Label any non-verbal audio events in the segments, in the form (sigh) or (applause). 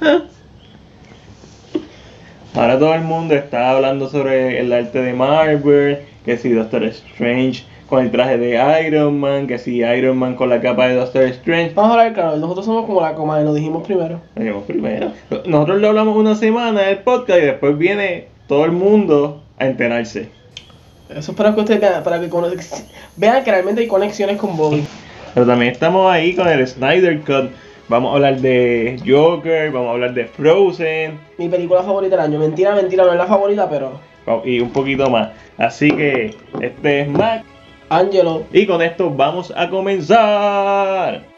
(laughs) Ahora todo el mundo está hablando sobre el arte de Marvel, que si Doctor Strange con el traje de Iron Man, que si Iron Man con la capa de Doctor Strange. Vamos a hablar claro, nosotros somos como la coma y lo dijimos primero. Lo dijimos primero. Nosotros lo hablamos una semana del podcast y después viene todo el mundo a enterarse. Eso es para que ustedes vean, para que vean que realmente hay conexiones con Bobby. Pero también estamos ahí con el Snyder Cut. Vamos a hablar de Joker, vamos a hablar de Frozen Mi película favorita del año. Mentira, mentira, no es la favorita, pero. y un poquito más. Así que este es Mac Angelo. y con esto vamos a comenzar.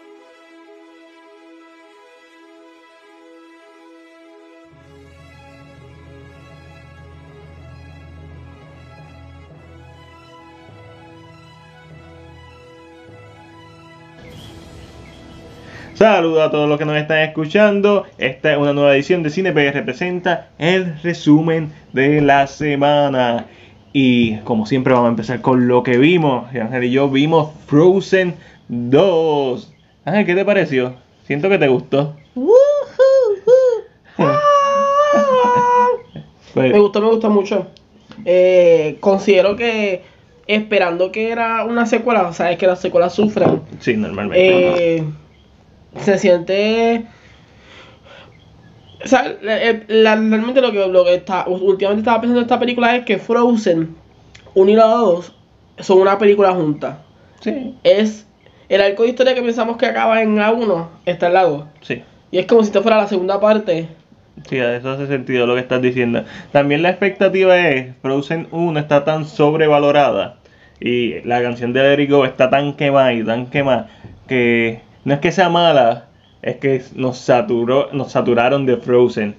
Saludos a todos los que nos están escuchando. Esta es una nueva edición de Cine PR presenta el resumen de la semana. Y como siempre vamos a empezar con lo que vimos. Ángel y yo vimos Frozen 2. Ángel, ¿qué te pareció? Siento que te gustó. (laughs) Pues, Me gustó, me gustó mucho. Eh, considero que esperando que era una secuela, sabes que las secuelas sufren. sí, normalmente. Eh, se siente. O sea, la- el- la- realmente lo que, lo que está, últimamente estaba pensando en esta película es que Frozen 1 y la 2 son una película junta. sí, Es el arco de historia que pensamos que acaba en la 1, está en la 2. sí. Y es como si esto fuera la segunda parte. Sí, eso hace sentido lo que estás diciendo. También la expectativa es, Frozen 1 está tan sobrevalorada y la canción de Let It Go está tan quemada y tan quemada que no es que sea mala, es que nos saturó, nos saturaron de Frozen,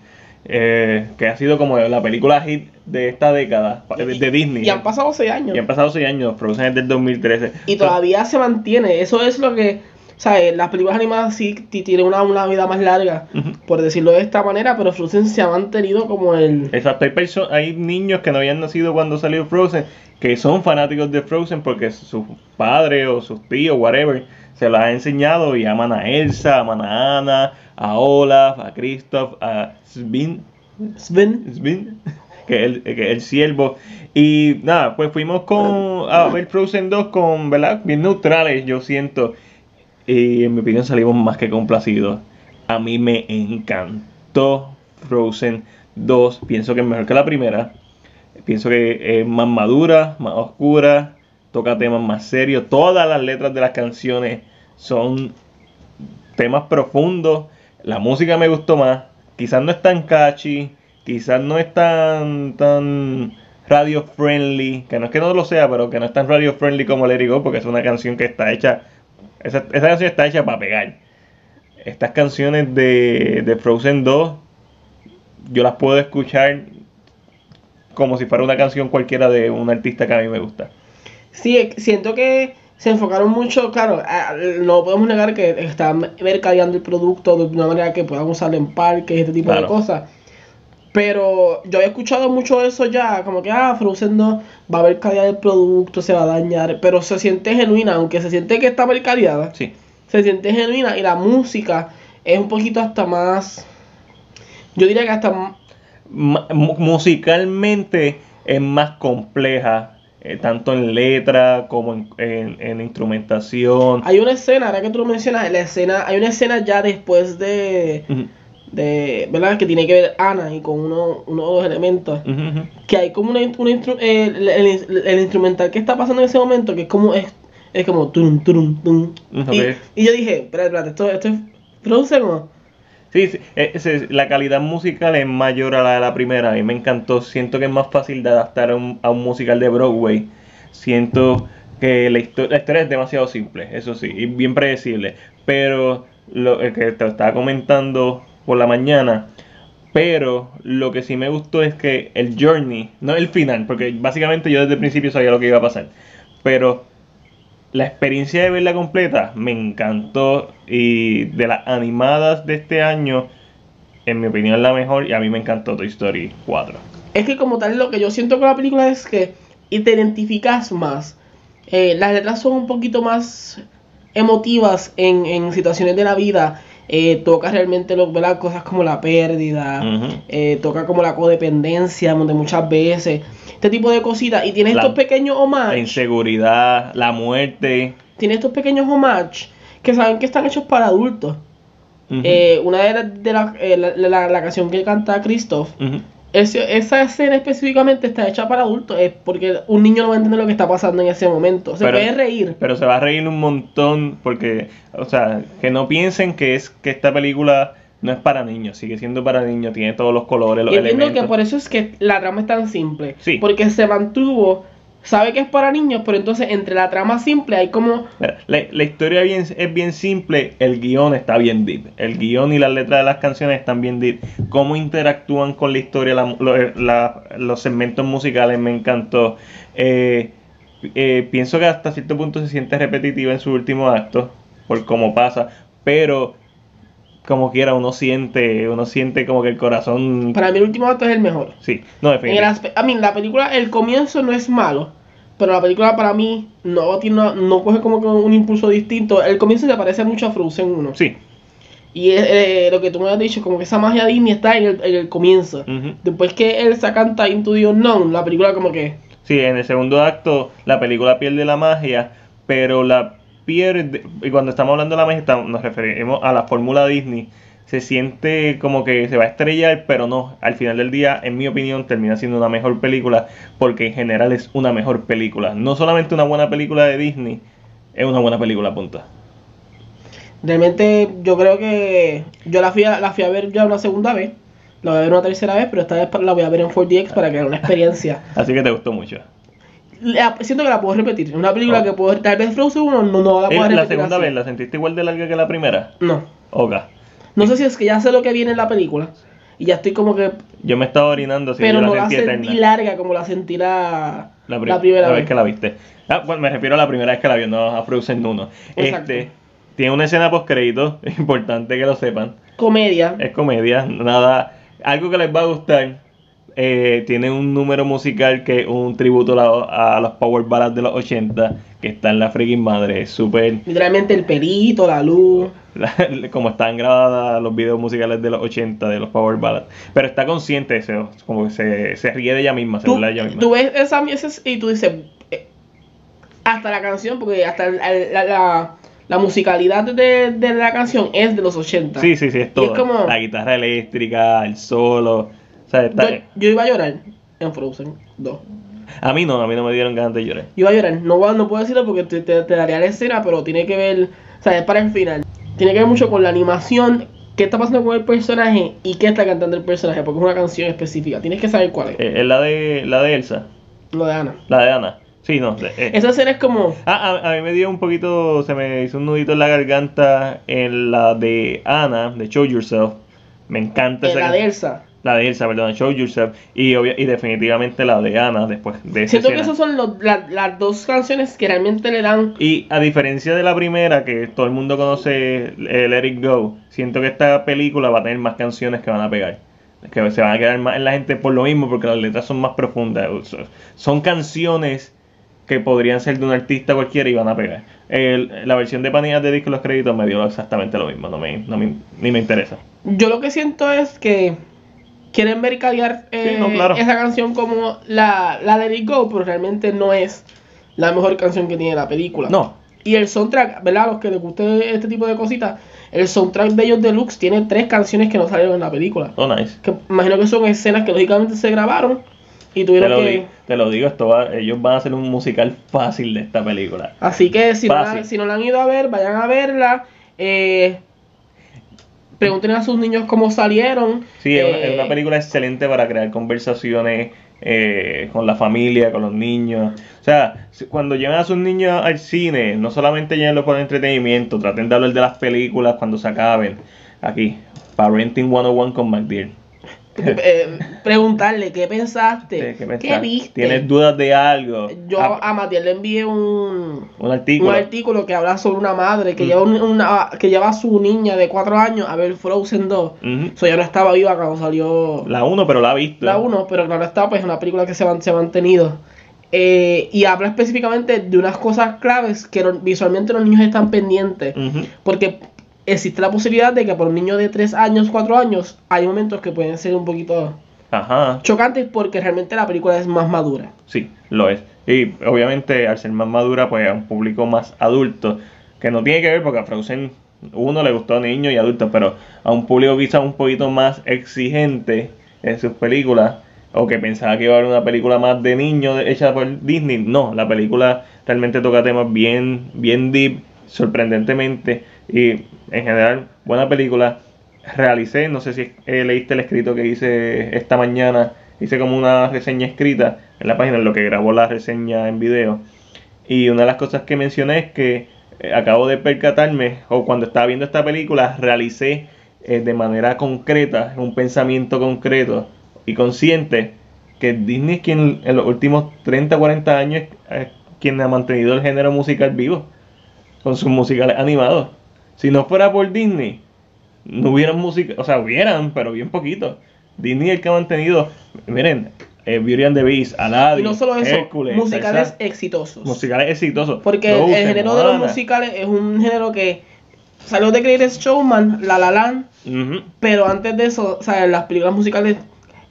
eh, que ha sido como la película hit de esta década, de, de Disney. Y han pasado 6 años. Y han pasado 6 años, Frozen es del 2013. Y todavía se mantiene. Eso es lo que, ¿sabes? Las películas animadas sí ti- tienen una, una vida más larga, Ujú. Por decirlo de esta manera, pero Frozen se ha mantenido como el... Exacto, hay, perso- hay niños que no habían nacido cuando salió Frozen, que son fanáticos de Frozen porque sus padres o sus tíos, whatever, se los ha enseñado y aman a Elsa, aman a Anna, a Olaf, a Kristoff, a Sven, Sven. Sven, (laughs) que es el, que es el siervo. Y nada, pues fuimos con a ver Frozen 2 con, ¿verdad? Bien neutrales, yo siento. Y en mi opinión salimos más que complacidos. A mí me encantó Frozen 2. Pienso que es mejor que la primera. Pienso que es más madura, más oscura, toca temas más serios. Todas las letras de las canciones son temas profundos. La música me gustó más. Quizás no es tan catchy, quizás no es tan, tan radio friendly, que no es que no lo sea, pero que no es tan radio friendly como Let Go, porque es una canción que está hecha, esa, esa canción está hecha para pegar. Estas canciones de, de Frozen 2, yo las puedo escuchar como si fuera una canción cualquiera de un artista que a mí me gusta. Sí, siento que se enfocaron mucho, claro, no podemos negar que están mercadeando el producto de una manera que puedan usarlo en parques este tipo de cosas. Pero yo había escuchado mucho eso ya, como que, ah, Frozen 2 va a mercadear el producto, se va a dañar, pero se siente genuina, aunque se siente que está mercadeada, Sí, se siente genuina y la música es un poquito hasta más, yo diría que hasta m- musicalmente es más compleja, eh, tanto en letra como en, en- en instrumentación. Hay una escena, ahora que tú lo mencionas, la escena, hay una escena ya después de, de ¿verdad? Que tiene que ver Ana y con uno, uno de los elementos. Que hay como una, una el- el instrumental que está pasando en ese momento, que es como, es, es como tum, tum, tum. Y, y yo dije, espérate, espérate, esto, esto es Frozen o... Sí, sí, eh, ese- la calidad musical es mayor a la de la primera. A mí me encantó. Siento que es más fácil de adaptar a un, a un musical de Broadway. Siento que la, histo- la historia es demasiado simple, eso sí, y bien predecible. Pero lo el que te estaba comentando por la mañana. Pero lo que sí me gustó es que el journey, no el final, porque básicamente yo desde el principio sabía lo que iba a pasar. Pero la experiencia de verla completa me encantó y de las animadas de este año, en mi opinión la mejor y a mí me encantó Toy Story 4. Es que como tal lo que yo siento con la película es que y te identificas más. Eh, las letras son un poquito más emotivas en, en situaciones de la vida. eh, toca realmente lo, ¿verdad? cosas como la pérdida, Ujú. eh, toca como la codependencia donde muchas veces, este tipo de cositas. Y tiene La- estos pequeños La homages, inseguridad, la muerte. tiene estos pequeños homages que saben que están hechos para adultos. Eh, una de las de la, eh, la, la- la canción que canta Christoph, esa escena específicamente está hecha para adultos, es porque un niño no va a entender lo que está pasando en ese momento. Se Pero- puede reír. Pero se va a reír un montón porque, o sea, que no piensen que es que esta película no es para niños, sigue siendo para niños, tiene todos los colores, los Y entiendo elementos. que por eso es que la trama es tan simple. Sí. Porque se mantuvo, sabe que es para niños, pero entonces entre la trama simple hay como... Mira, La, la historia bien, es bien simple, el guion está bien deep. El guion y las letras de las canciones están bien deep. Cómo interactúan con la historia, la- la- los segmentos musicales me encantó. Eh, eh, pienso que hasta cierto punto se siente repetitiva en su último acto, por cómo pasa, pero como quiera uno siente, uno siente como que el corazón... Para mí el último acto es el mejor. Sí, no, definitivamente. a mí, la película, el comienzo no es malo, pero la película para mí no tiene una- no coge como que un impulso distinto. El comienzo se parece mucho a Frozen 1. Sí. Y es, eh, lo que tú me has dicho, como que esa magia Disney está en el, en el comienzo. Después que él se canta Into the Unknown, la película como que... Sí, en el segundo acto la película pierde la magia, pero la pierde, y cuando estamos hablando de la magia nos referimos a la fórmula Disney, se siente como que se va a estrellar, pero no, al final del día, en mi opinión, termina siendo una mejor película, porque en general es una mejor película. No solamente una buena película de Disney, es una buena película, punta. Realmente yo creo que yo la fui a, la fui a ver ya una segunda vez, la voy a ver una tercera vez, pero esta vez la voy a ver en 4DX para crear una experiencia. (laughs) Así que te gustó mucho. La- siento que la puedo repetir, es una película Oh. que puedo, tal vez Frozen 1 no, no la puedo repetir la segunda así. vez, ¿la sentiste igual de larga que la primera? No, Ok. no sé si es que ya sé lo que viene en la película y ya estoy como que, Yo me estaba orinando, así pero yo no la la sentí sentí eterna. larga como la sentí la, La, pri- la primera la vez. vez que la viste. Ah, bueno, me refiero a la primera vez que la vio, no a Frozen 1. Exacto. Este, tiene una escena post crédito, (laughs) importante que lo sepan. Comedia, Es comedia, nada, algo que les va a gustar. Eh, tiene un número musical que es un tributo a, a los power ballads de los 80 que está en la freaking madre. Es súper literalmente el pelito, la luz. la- (laughs) como están grabadas los videos musicales de los 80 de los power ballads. Pero está consciente de eso, como que se, se ríe de ella misma, se Tú, burla de ella misma. tú ves esa, esa- y tú dices, eh, hasta la canción, porque hasta la, la- la musicalidad de, de la canción es de los 80. Sí, sí, sí, es todo. es como- La guitarra eléctrica, el solo. O sea, está- Yo, yo iba a llorar en Frozen 2. A mí no, a mí no me dieron ganas de llorar. Yo iba a llorar. No, no puedo decirlo porque te, te- te daría la escena, pero tiene que ver, o sea, es para el final. Tiene que ver mucho con la animación, qué está pasando con el personaje y qué está cantando el personaje, porque es una canción específica. Tienes que saber cuál es. Eh, es la de, la de Elsa, Lo de Ana. la de Ana. Sí, no. de- eh. Esa escena es como, Ah, a, a mí me dio un poquito, se me hizo un nudito en la garganta en la de Ana, de Show Yourself. Me encanta eh, esa la can- de Elsa. La de Elsa, perdón, Show Yourself. Y, y definitivamente la de Ana después de Siento que esas son los- la- las dos canciones que realmente le dan Y a diferencia de la primera, que todo el mundo conoce eh, Let It Go, siento que esta película va a tener más canciones que van a pegar. Que se van a quedar más en la gente por lo mismo, porque las letras son más profundas. Son- canciones que podrían ser de un artista cualquiera y van a pegar. El- la versión de Panillas de disco los créditos me dio exactamente lo mismo, no me, no me- ni me interesa. Yo lo que siento es que quieren mercadear eh, Sí, no, claro. esa canción como la, la de Let It Go, pero realmente no es la mejor canción que tiene la película. No, Y el soundtrack, ¿verdad? Los que les guste este tipo de cositas, el soundtrack de ellos deluxe tiene tres canciones que no salieron en la película. oh nice. Que imagino que son escenas que lógicamente se grabaron y Te tuvieron lo, que... digo, te lo digo, esto va- ellos van a hacer un musical fácil de esta película. Así que si no, la, si no la han ido a ver, vayan a verla. Eh, pregunten a sus niños cómo salieron. Sí, es una, Eh, es una película excelente para crear conversaciones eh, con la familia, con los niños. O sea, cuando lleven a sus niños al cine, no solamente llévenlos por entretenimiento, traten de hablar de las películas cuando se acaben. Aquí, Parenting 101 con McDear. Eh, preguntarle qué pensaste, ¿Qué, viste. ¿Tienes dudas de algo? Yo Ah, a Matías le envié un, un artículo. un artículo que habla sobre una madre que Mm. lleva un- una, que lleva a su niña de 4 años a ver Frozen 2. Ujú. So, ya no estaba viva cuando salió La 1, pero la ha visto. la 1, pero claro está, pues es una película que se, ha mantenido. Eh, y habla específicamente de unas cosas claves que visualmente los niños están pendientes. Porque existe la posibilidad de que por un niño de 3 años, 4 años, hay momentos que pueden ser un poquito Ajá. chocantes porque realmente la película es más madura. Sí, lo es. Y obviamente al ser más madura, pues a un público más adulto, que no tiene que ver porque a Frozen uno le gustó a niños y adultos, pero a un público quizás un poquito más exigente en sus películas, o que pensaba que iba a haber una película más de niños hecha por Disney, no, la película realmente toca temas bien, bien deep, sorprendentemente, y en general, buena película. Realicé, no sé si leíste el escrito que hice esta mañana, hice como una reseña escrita en la página, en lo que grabó la reseña en video. Y una de las cosas que mencioné es que eh, acabo de percatarme, o cuando estaba viendo esta película, realicé eh, de manera concreta, un pensamiento concreto y consciente, que Disney es quien en los últimos 30, 40 años es quien ha mantenido el género musical vivo, con sus musicales animados. Si no fuera por Disney, no hubieran música, o sea, hubieran, pero bien poquito. Disney es el que ha mantenido, miren, eh, Beauty and the Beast, Aladdin, Y no solo eso, Hércules, musicales exitosos. musicales exitosos. Porque el- género de los musicales es un género que salió de Greatest Showman, La La Land, pero antes de eso, o sea, las películas musicales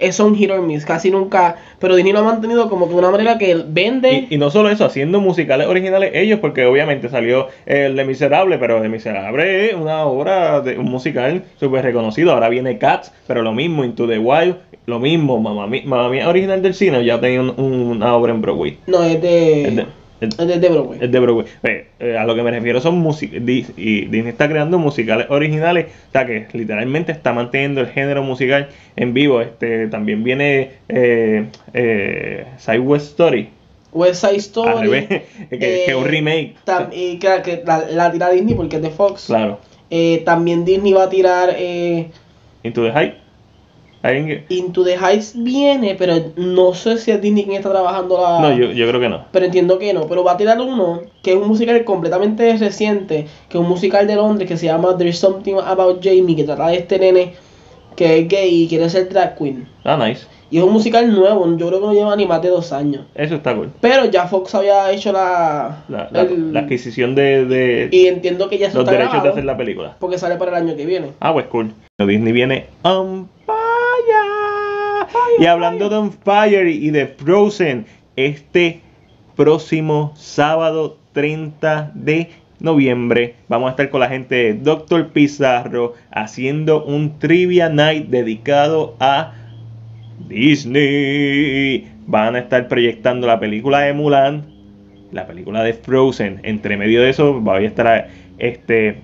eh, son hit or miss, casi nunca, pero Disney lo ha mantenido como que de una manera que vende Y, y no solo eso, haciendo musicales originales ellos, porque obviamente salió el de Miserable, pero de Miserable es una obra de un musical súper reconocido. Ahora viene Cats, pero lo mismo, Into the Wild, lo mismo, Mamma Mía, original del cine, ya tenía un- un- una obra en Broadway. no es de Es de, es- es de, Broadway. es de Broadway. Eh, eh, a lo que me refiero son músicas. Y Disney está creando musicales originales. O sea que literalmente está manteniendo el género musical en vivo. Este También viene eh, eh, Side West Story. West Side Story. Al revés, (laughs) que, es un remake. tam- y que, que la, la tira Disney porque es de Fox. Claro. Eh, también Disney va a tirar eh, Into the Hype. ¿Alguien que- Into the Heights viene, pero no sé si es Disney quien está trabajando la. No, yo, yo creo que no. Pero entiendo que no. Pero va a tirar uno que es un musical completamente reciente, que es un musical de Londres que se llama There's Something About Jamie, que trata de este nene que es gay y quiere ser drag queen. Ah, nice. Y es un musical nuevo, yo creo que no lleva ni más de dos años. Eso está cool. Pero ya Fox había hecho la. La, la- el- la adquisición de, de y entiendo que ya se los está derechos de hacer la película. porque sale para el año que viene. Ah, pues cool. Disney viene fire. Y hablando de on fire y de Frozen, este próximo sábado 30 de noviembre vamos a estar con la gente de Doctor Pizarro haciendo un trivia night dedicado a Disney. Van a estar proyectando la película de Mulan, la película de Frozen. Entre medio de eso va a estar este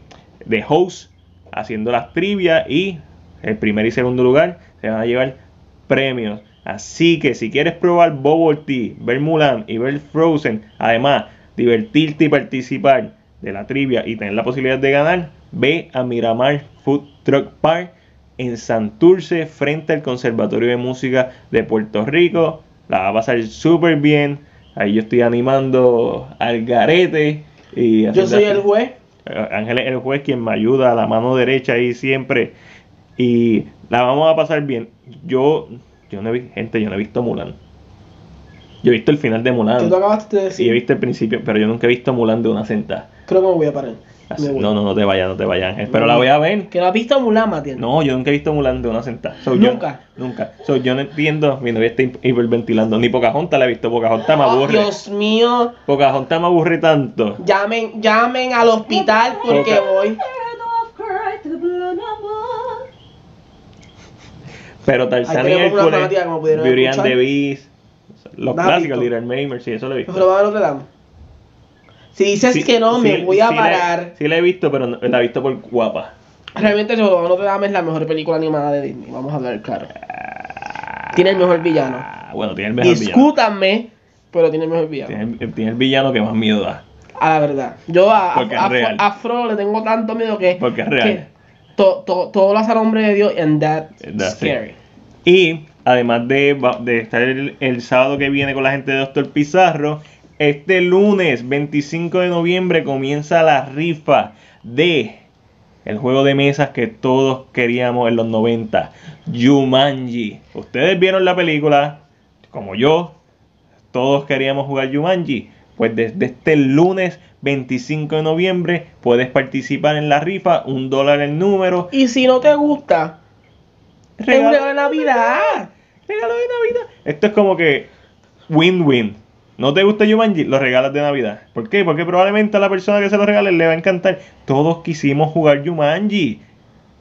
de host haciendo las trivias y el primer y segundo lugar se van a llevar premios. Así que si quieres probar Bubble Tea, ver Mulan y ver Frozen, además divertirte y participar de la trivia y tener la posibilidad de ganar, ve a Miramar Food Truck Park en Santurce frente al Conservatorio de Música de Puerto Rico. La va a pasar súper bien. Ahí yo estoy animando al garete. Y Yo soy el juez. Ángel es el juez quien me ayuda a la mano derecha ahí siempre. Y la vamos a pasar bien. Yo, yo no he visto, gente, yo no he visto Mulan. Yo he visto el final de Que tú Mulan. acabaste de Y he decir. visto el principio, pero yo nunca he visto Mulan de una sentada. Creo que me voy a parar. Así- Me voy. no, no, no te vayas, no te vayas, Ángel. Pero la voy a ver. Que no has visto Mulan, Matías. No, yo nunca he visto Mulan de una sentada. So, yo- Nunca. nunca. So, yo no entiendo. Mi novia está hi- hiperventilando. Ni Pocahontas la he visto. Pocahontas me Oh, aburre. Dios mío. Pocahontas me aburre tanto. Llamen, llamen al hospital porque Poca- voy. Pero Tarzán y Hércules, Beauty and escuchar. the Beast, los ¿La has clásicos, visto? Little Mermaid, sí, eso lo he visto. Pero va a Notre Dame. Si dices Sí, que no, me voy a sí la- parar. sí la he visto, pero no- la he visto por guapa. Realmente Notre Dame es la mejor película animada de Disney. Vamos a hablar claro. Tiene el mejor villano. Ah, bueno, tiene el mejor villano. Discútanme, pero tiene el mejor villano. Tiene, el- tiene el villano que más miedo da. A la verdad. Yo a, a, Porque es a- real. a Fro le tengo tanto miedo que. Porque es real. que to- to- todo lo hace a nombre de Dios and that's That's it. scary. Y además de, de estar el, el sábado que viene con la gente de Doctor Pizarro, este lunes 25 de noviembre comienza la rifa de el juego de mesas que todos queríamos en los 90, Jumanji. Ustedes vieron la película, como yo, todos queríamos jugar Jumanji. Pues desde este lunes 25 de noviembre puedes participar en la rifa, un dólar el número. Y si no te gusta, Regalo regalo de Navidad. Regalo de Navidad. Esto es como que win-win. ¿No te gusta Jumanji? Lo regalas de Navidad. ¿Por qué? Porque probablemente a la persona que se lo regale le va a encantar. Todos quisimos jugar Jumanji.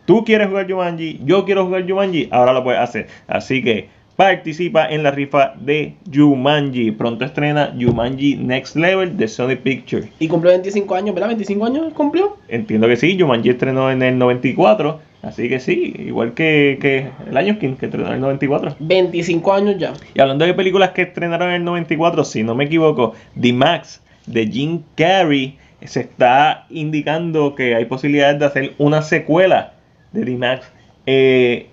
Tú quieres jugar Jumanji, yo quiero jugar Jumanji, ahora lo puedes hacer. Así que participa en la rifa de Jumanji. Pronto estrena Jumanji Next Level de Sony Pictures. Y cumplió 25 años, ¿verdad? ¿25 años cumplió? Entiendo que sí, Jumanji estrenó en el 94. Así que sí, igual que, que el año King, que estrenó en el 94. 25 años ya. Y hablando de películas que estrenaron en el 94, si no me equivoco, The Max de Jim Carrey se está indicando que hay posibilidades de hacer una secuela de The Max. Eh,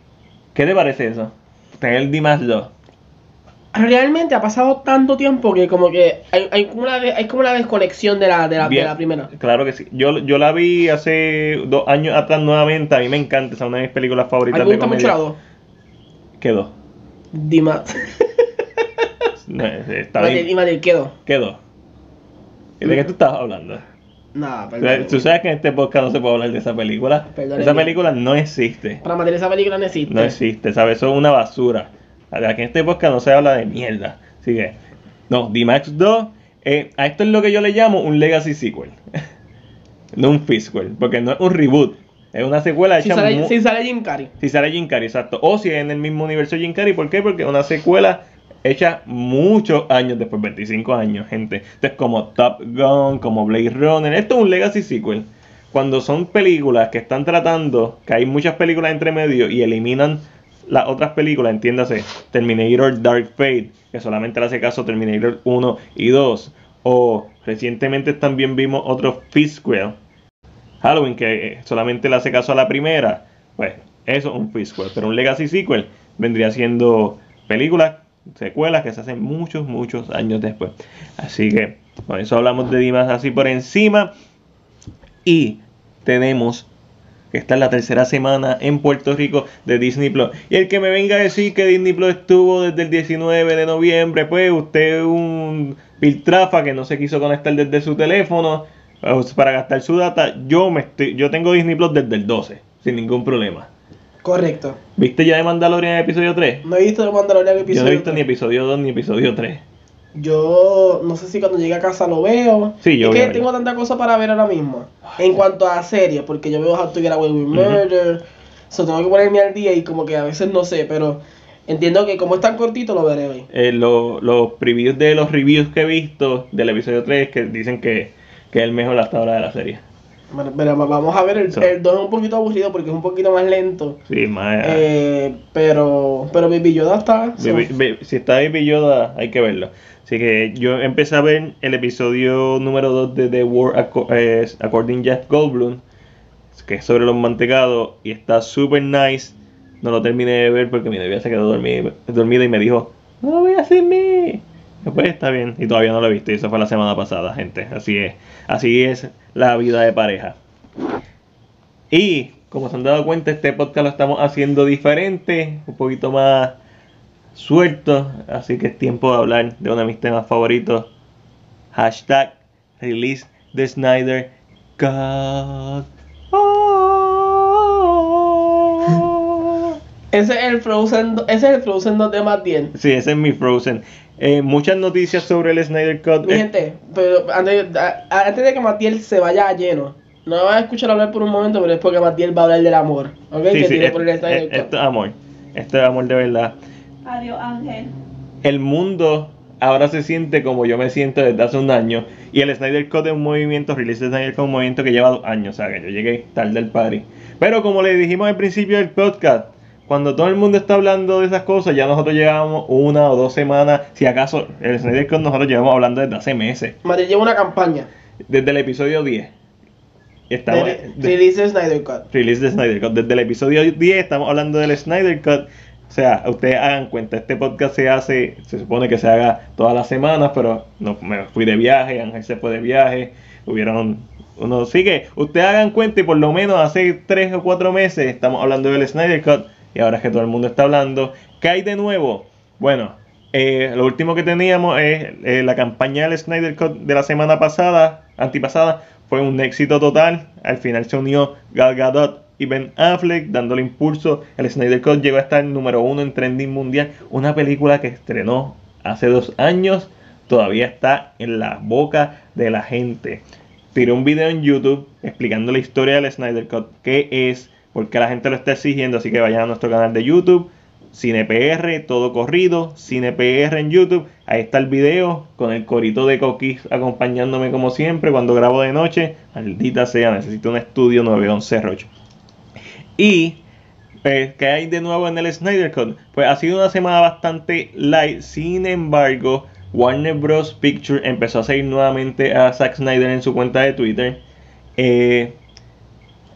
¿Qué te parece eso? Tener The Max 2. Realmente ha pasado tanto tiempo que como que hay, hay como, una, hay como una desconexión de la, de la, de Bien, la primera. Claro que sí. Yo, yo la vi hace dos años atrás nuevamente. A mí me encanta. Es una de mis películas A favoritas mí me de gusta mucho la 2. Quedó. Dima. (laughs) (laughs) No, está bien. y Matil, quedó. Quedó. ¿De qué tú estabas hablando? Nada, perdón. tú sabes que en este podcast no se puede hablar de esa película. Perdóneme. Esa película no existe. Para Matil esa película no existe. No existe, ¿sabes? Eso es una basura. Aquí en este podcast no se habla de mierda. Así que, no, D-Max 2, eh, a esto es lo que yo le llamo un Legacy Sequel. (laughs) no un Fisquel, porque no es un reboot. Es una secuela Si sale, mu- si sale Jim Carrey. si sale Jim Carrey, exacto. O si es en el mismo universo Jim Carrey, ¿por qué? Porque es una secuela hecha muchos años después, 25 años, gente. Esto es como Top Gun, como Blade Runner. Esto es un legacy sequel. Cuando son películas que están tratando, que hay muchas películas entre medio y eliminan las otras películas, entiéndase, Terminator Dark Fate, que solamente le hace caso Terminator 1 y 2. O recientemente también vimos otro Fisquel, Halloween, que eh, solamente le hace caso a la primera, pues eso es un prequel, pero un legacy sequel vendría siendo películas, secuelas que se hacen muchos, muchos años después. Así que con eso hablamos de Dimas así por encima. Y tenemos que esta es la tercera semana en Puerto Rico de Disney Plus. Y el que me venga a decir que Disney Plus estuvo desde el 19 de noviembre, pues usted un piltrafa que no se quiso conectar desde su teléfono eh, para gastar su data. Yo me estoy, yo tengo Disney Plus desde el 12, sin ningún problema. Correcto. ¿Viste ya de Mandalorian episodio 3? No he visto de Mandalorian episodio. Yo no he visto tres. ni episodio 2 ni episodio 3. Yo no sé si cuando llegue a casa lo veo. Sí, yo es que tengo tanta cosa para ver ahora mismo. En cuanto a series, porque yo veo How to Get Away with Murder. So tengo que ponerme al día y como que a veces no sé, pero entiendo que como es tan cortito lo veré hoy. Eh, lo- los previews de los reviews que he visto del episodio 3 que dicen que, que es el mejor hasta ahora de la serie. Bueno, pero vamos a ver, el, So. el 2 es un poquito aburrido porque es un poquito más lento. Sí, más. Eh, pero pero Baby Yoda está. so- Baby- Baby- si está Baby Yoda, hay que verlo. Así que yo empecé a ver el episodio número 2 de The Aco- eh, According Jeff Goldblum, que es sobre los mantecados, y está super nice. No lo terminé de ver porque mi novia se quedó dormida, dormida y me dijo, no lo voy a hacer mí. Pues está bien, y todavía no lo he visto, y eso fue la semana pasada, gente. Así es, así es la vida de pareja. Y como se han dado cuenta, este podcast lo estamos haciendo diferente, un poquito más suelto, así que es tiempo de hablar de uno de mis temas favoritos. Hashtag release the Snyder. Oh. (laughs) Ese es el Frozen, ese es el Frozen 2 de Matt 10. Sí, ese es mi Frozen. Eh, muchas noticias sobre el Snyder Cut. Mi Eh, gente, pero antes, antes de que Matiel se vaya a lleno, no me vas a escuchar hablar por un momento, pero es porque Matiel va a hablar del amor, ¿ok? sí, que sí, tiene es- por el Snyder es- Cut. esto es amor. Esto es amor de verdad. Adiós, Ángel. el mundo ahora se siente como yo me siento desde hace un año. Y el Snyder Cut es un movimiento, Release the Snyder Cut es un movimiento que lleva dos años. O sea, que yo llegué tarde al party. Pero como le dijimos al principio del podcast, cuando todo el mundo está hablando de esas cosas, ya nosotros llevamos una o dos semanas. Si acaso, el Snyder Cut nosotros llevamos hablando desde hace meses. Matiel lleva una campaña. Desde el episodio 10. Y Estamos, de, de- release the Snyder Cut. Release the Snyder Cut. Desde el episodio 10 estamos hablando del Snyder Cut. O sea, ustedes hagan cuenta, este podcast se hace, se supone que se haga todas las semanas, pero no me fui de viaje, Ángel se fue de viaje, hubieron unos... Así que ustedes hagan cuenta y por lo menos hace 3 o 4 meses estamos hablando del Snyder Cut y ahora es que todo el mundo está hablando. ¿Qué hay de nuevo? Bueno, Eh, lo último que teníamos es eh, la campaña del Snyder Cut de la semana pasada, antipasada, fue un éxito total. Al final se unió Gal Gadot y Ben Affleck dándole impulso. El Snyder Cut llegó a estar número uno en trending mundial. Una película que estrenó hace dos años todavía está en la boca de la gente. Tiré un video en YouTube explicando la historia del Snyder Cut, qué es, por qué la gente lo está exigiendo, así que vayan a nuestro canal de YouTube, CinePR, todo corrido, CinePR en YouTube, ahí está el video con el corito de Coquis acompañándome como siempre cuando grabo de noche, maldita sea, necesito un estudio 911 Rocho. Y pues, ¿qué hay de nuevo en el Snyder Cut? Pues ha sido una semana bastante light, sin embargo, Warner Bros. Picture empezó a seguir nuevamente a Zack Snyder en su cuenta de Twitter. Eh,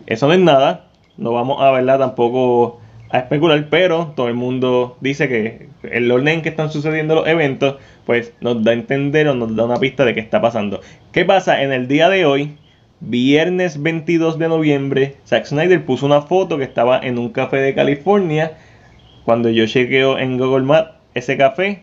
eso no es nada. No vamos a verla tampoco a especular, pero todo el mundo dice que el orden en que están sucediendo los eventos, pues nos da a entender o nos da una pista de qué está pasando. ¿Qué pasa? En el día de hoy, viernes 22 de noviembre, Zack Snyder puso una foto que estaba en un café de California. Cuando yo chequeo en Google Maps ese café,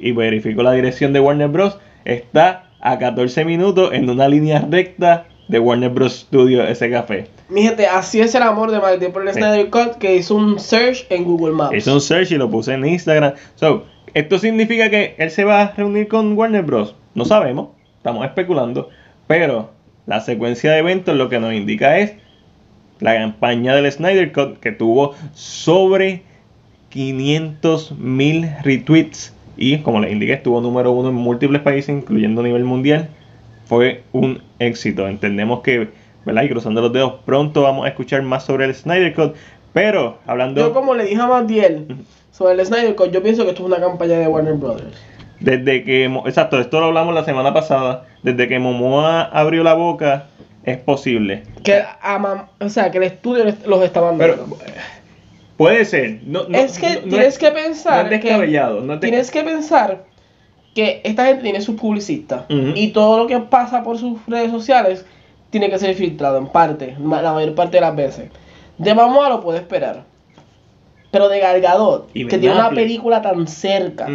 y verifico la dirección de Warner Bros. Está a 14 minutos en una línea recta de Warner Bros. Studio ese café. Mi gente, así es el amor de Mike por el Snyder Cut que hizo un search en Google Maps. Hizo un search y lo puse en Instagram. So, ¿esto significa que él se va a reunir con Warner Bros? No sabemos, estamos especulando, pero la secuencia de eventos lo que nos indica es la campaña del Snyder Cut que tuvo sobre 500 mil retweets y como les indiqué estuvo número uno en múltiples países, incluyendo a nivel mundial. Fue un éxito. Entendemos que, ¿verdad? Y cruzando los dedos, pronto vamos a escuchar más sobre el Snyder Cut. Pero hablando... Yo como le dije a Matiel sobre el Snyder Cut, yo pienso que esto es una campaña de Warner Brothers. Desde que, exacto, esto lo hablamos la semana pasada, desde que Momoa abrió la boca, es posible. Que, o sea, que el estudio los está mandando. Pero, Puede ser. No, es que tienes que pensar. No que, Tienes que pensar que esta gente tiene sus publicistas. Y todo lo que pasa por sus redes sociales tiene que ser filtrado en parte. La mayor parte de las veces. De Mamoa lo puede esperar. Pero de Gargadot, que tiene una película tan cerca.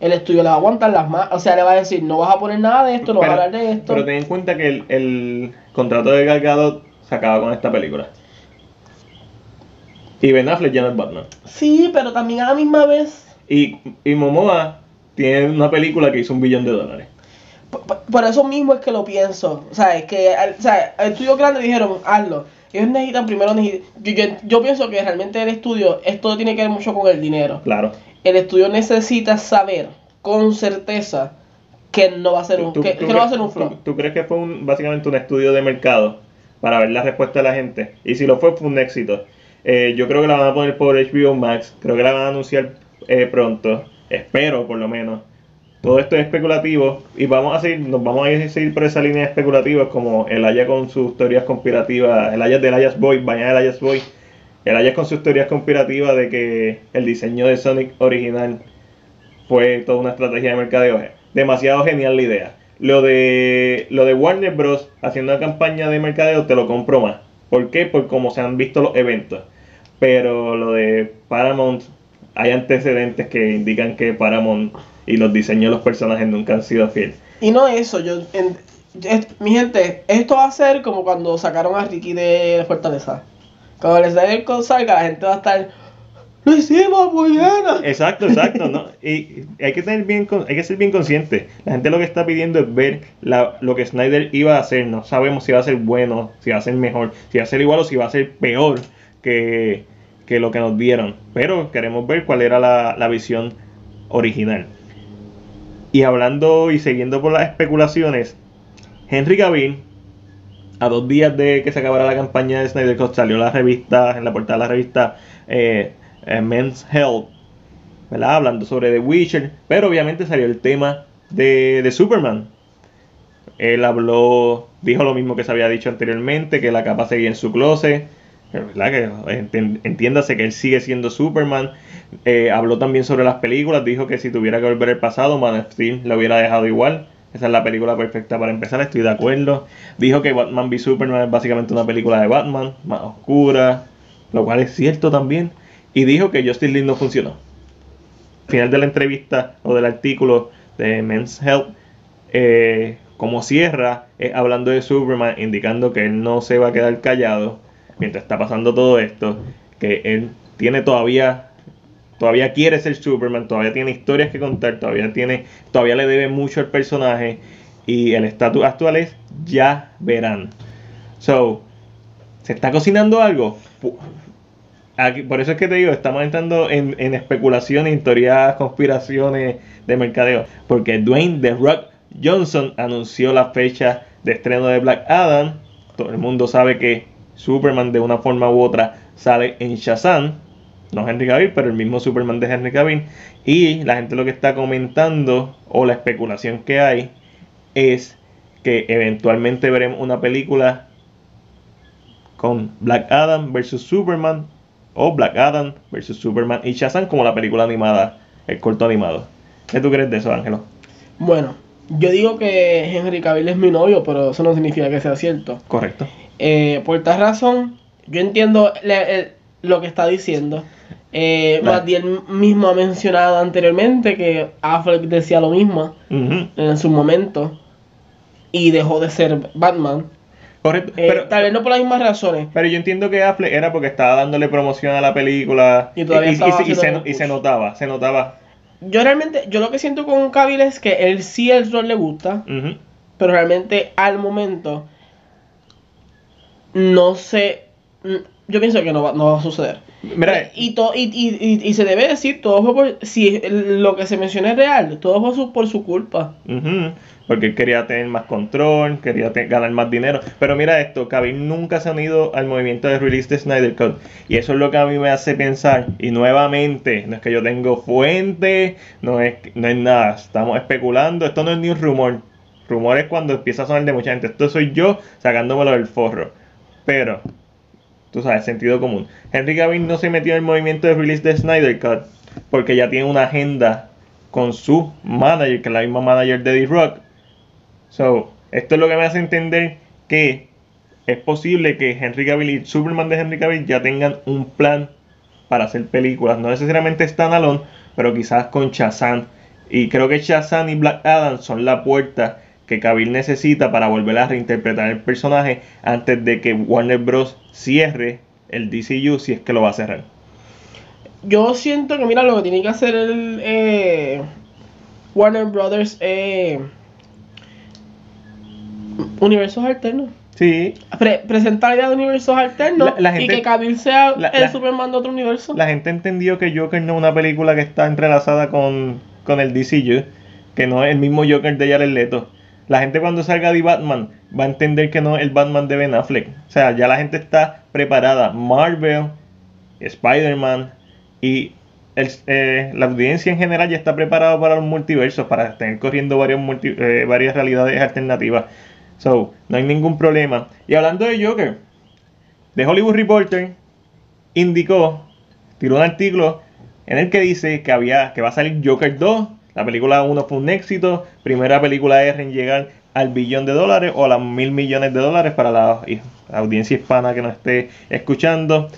El estudio le va a aguantar las manos, o sea, le va a decir, no vas a poner nada de esto, no vas a hablar de esto. Pero ten en cuenta que el, el contrato de Gargadot se acaba con esta película. Y Ben Affleck ya no es Batman. Sí, pero también a la misma vez. Y, y Momoa tiene una película que hizo un billón de dólares. Por, eso mismo es que lo pienso. O sea, es que o sea, el estudio grande dijeron, hazlo. Ellos necesitan primero. Necesitan, yo, pienso que realmente el estudio, esto tiene que ver mucho con el dinero. Claro. El estudio necesita saber con certeza que no va a ser un, que, no va a ser un flop. ¿tú, crees que fue un, básicamente un estudio de mercado para ver la respuesta de la gente? Y si lo fue, fue un éxito. Eh, yo creo que la van a poner por HBO Max. Creo que la van a anunciar eh, pronto. Espero, por lo menos. Todo esto es especulativo y vamos a seguir, nos vamos a ir seguir por esa línea especulativa como el Haya con sus teorías conspirativas, el Haya del Ayas Boy, bañar el Ayas Boy, el Haya con sus teorías conspirativas de que el diseño de Sonic original fue toda una estrategia de mercadeo. Demasiado genial la idea. Lo de, lo de Warner Bros. haciendo una campaña de mercadeo te lo compro más. ¿Por qué? Por cómo se han visto los eventos pero lo de Paramount, hay antecedentes que indican que Paramount y los diseños de los personajes nunca han sido fieles. Y no eso, yo, mi gente, esto va a ser como cuando sacaron a Ricky de Fortaleza. Cuando les den el salga, la gente va a estar, lo hicimos muy bien. Exacto, exacto, ¿no? (laughs) Y hay que tener bien, hay que ser bien consciente. La gente lo que está pidiendo es ver lo que Snyder iba a hacer. No sabemos si va a ser bueno, si va a ser mejor, si va a ser igual o si va a ser peor que, lo que nos dieron. Pero queremos ver cuál era la, visión original. Y hablando y siguiendo por las especulaciones, Henry Cavill, a dos días de que se acabara la campaña de Snyder Cut, salió la revista, en la portada de la revista eh, eh, Men's Health, ¿verdad? hablando sobre The Witcher, pero obviamente salió el tema de, de Superman. Él habló, dijo lo mismo que se había dicho anteriormente, que la capa seguía en su closet, que entiéndase que él sigue siendo Superman. Eh, habló también sobre las películas, dijo que si tuviera que volver el pasado, Man of Steel hubiera dejado igual. Esa es la película perfecta para empezar, estoy de acuerdo. Dijo que Batman v Superman es básicamente una película de Batman, más oscura, lo cual es cierto también. Y dijo que Justin Lin no funcionó. final de la entrevista o del artículo de Men's Health, eh, como cierra, es hablando de Superman, indicando que él no se va a quedar callado mientras está pasando todo esto, que él tiene todavía todavía quiere ser Superman, todavía tiene historias que contar, todavía tiene todavía le debe mucho al personaje y el estatus actual es ya verán. So, ¿se está cocinando algo? por eso es que te digo, estamos entrando en, en especulaciones, en conspiraciones de mercadeo. Porque Dwayne The Rock Johnson anunció la fecha de estreno de Black Adam. Todo el mundo sabe que Superman de una forma u otra sale en Shazam. No Henry Cavill, pero el mismo Superman de Henry Cavill. Y la gente lo que está comentando, o la especulación que hay, es que eventualmente veremos una película con Black Adam versus Superman o Black Adam versus Superman y Shazam como la película animada, el corto animado. ¿Qué tú crees de eso, Ángelo? Bueno, yo digo que Henry Cavill es mi novio, pero eso no significa que sea cierto. Correcto. Eh, por tal razón, yo entiendo lo que está diciendo. Eh, mismo ha mencionado anteriormente que Affleck decía lo mismo en su momento y dejó de ser Batman. Correcto. Eh, pero, tal vez no por las mismas razones. Pero yo entiendo que Affleck era porque estaba dándole promoción a la película y, se, notaba, se notaba. Yo realmente, yo lo que siento con Cavill es que él sí el rol le gusta, pero realmente al momento no sé, yo pienso que no va, no va a suceder. Mira, y, y, y, se debe decir, todo fue por, si lo que se menciona es real, todo fue por su culpa. Porque él quería tener más control, quería ganar más dinero. Pero mira esto, Cavill nunca se ha unido al movimiento de release de Snyder Cut. Y eso es lo que a mí me hace pensar. Y nuevamente, no es que yo tengo fuente, no es, no es nada, estamos especulando. Esto no es ni un rumor. Rumor es cuando empieza a sonar de mucha gente. Esto soy yo sacándomelo del forro. Pero tú sabes, sentido común. Henry Cavill no se metió en el movimiento de release de Snyder Cut porque ya tiene una agenda con su manager, que es la misma manager de The Rock. So, esto es lo que me hace entender que es posible que Henry Cavill y Superman de Henry Cavill ya tengan un plan para hacer películas, no necesariamente standalone, pero quizás con Shazam. Y creo que Shazam y Black Adam son la puerta que Cavill necesita para volver a reinterpretar el personaje antes de que Warner Bros. cierre el DCU si es que lo va a cerrar. Yo siento que, mira, lo que tiene que hacer el eh, Warner Brothers eh, universos alternos. Sí. presentar idea de universos alternos y que Cavill sea el Superman de otro universo. La gente entendió que Joker no es una película que está entrelazada con, con el DCU, que no es el mismo Joker de Jared Leto la gente cuando salga de Batman va a entender que no es el Batman de Ben Affleck. O sea, ya la gente está preparada. Marvel, Spider-Man y eh, la audiencia en general ya está preparada para los multiversos, para tener corriendo eh, varias realidades alternativas. So, no hay ningún problema. Y hablando de Joker, The Hollywood Reporter indicó, tiró un artículo en el que dice que había que va a salir Joker 2 la película 1 fue un éxito, primera película R en llegar al billón de dólares o a las mil millones de dólares para la, audiencia hispana que nos esté escuchando.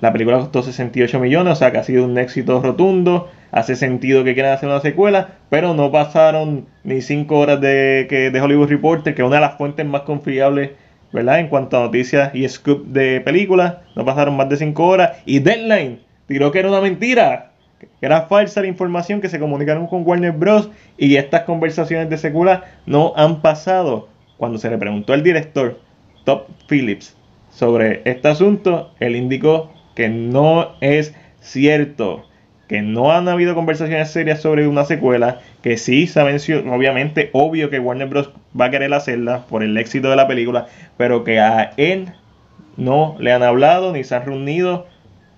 La película costó 68 millones, o sea que ha sido un éxito rotundo. Hace sentido que quieran hacer una secuela, pero no pasaron ni 5 horas de, que, de Hollywood Reporter, que es una de las fuentes más confiables ¿verdad? En cuanto a noticias y scoop de películas, no pasaron más de 5 horas. Y Deadline tiró que era una mentira era falsa la información que se comunicaron con Warner Bros. y estas conversaciones de secuela no han pasado. Cuando se le preguntó al director Top Phillips sobre este asunto, él indicó que no es cierto, que no han habido conversaciones serias sobre una secuela, que sí saben, obviamente, obvio que Warner Bros. va a querer hacerla por el éxito de la película, pero que a él no le han hablado ni se han reunido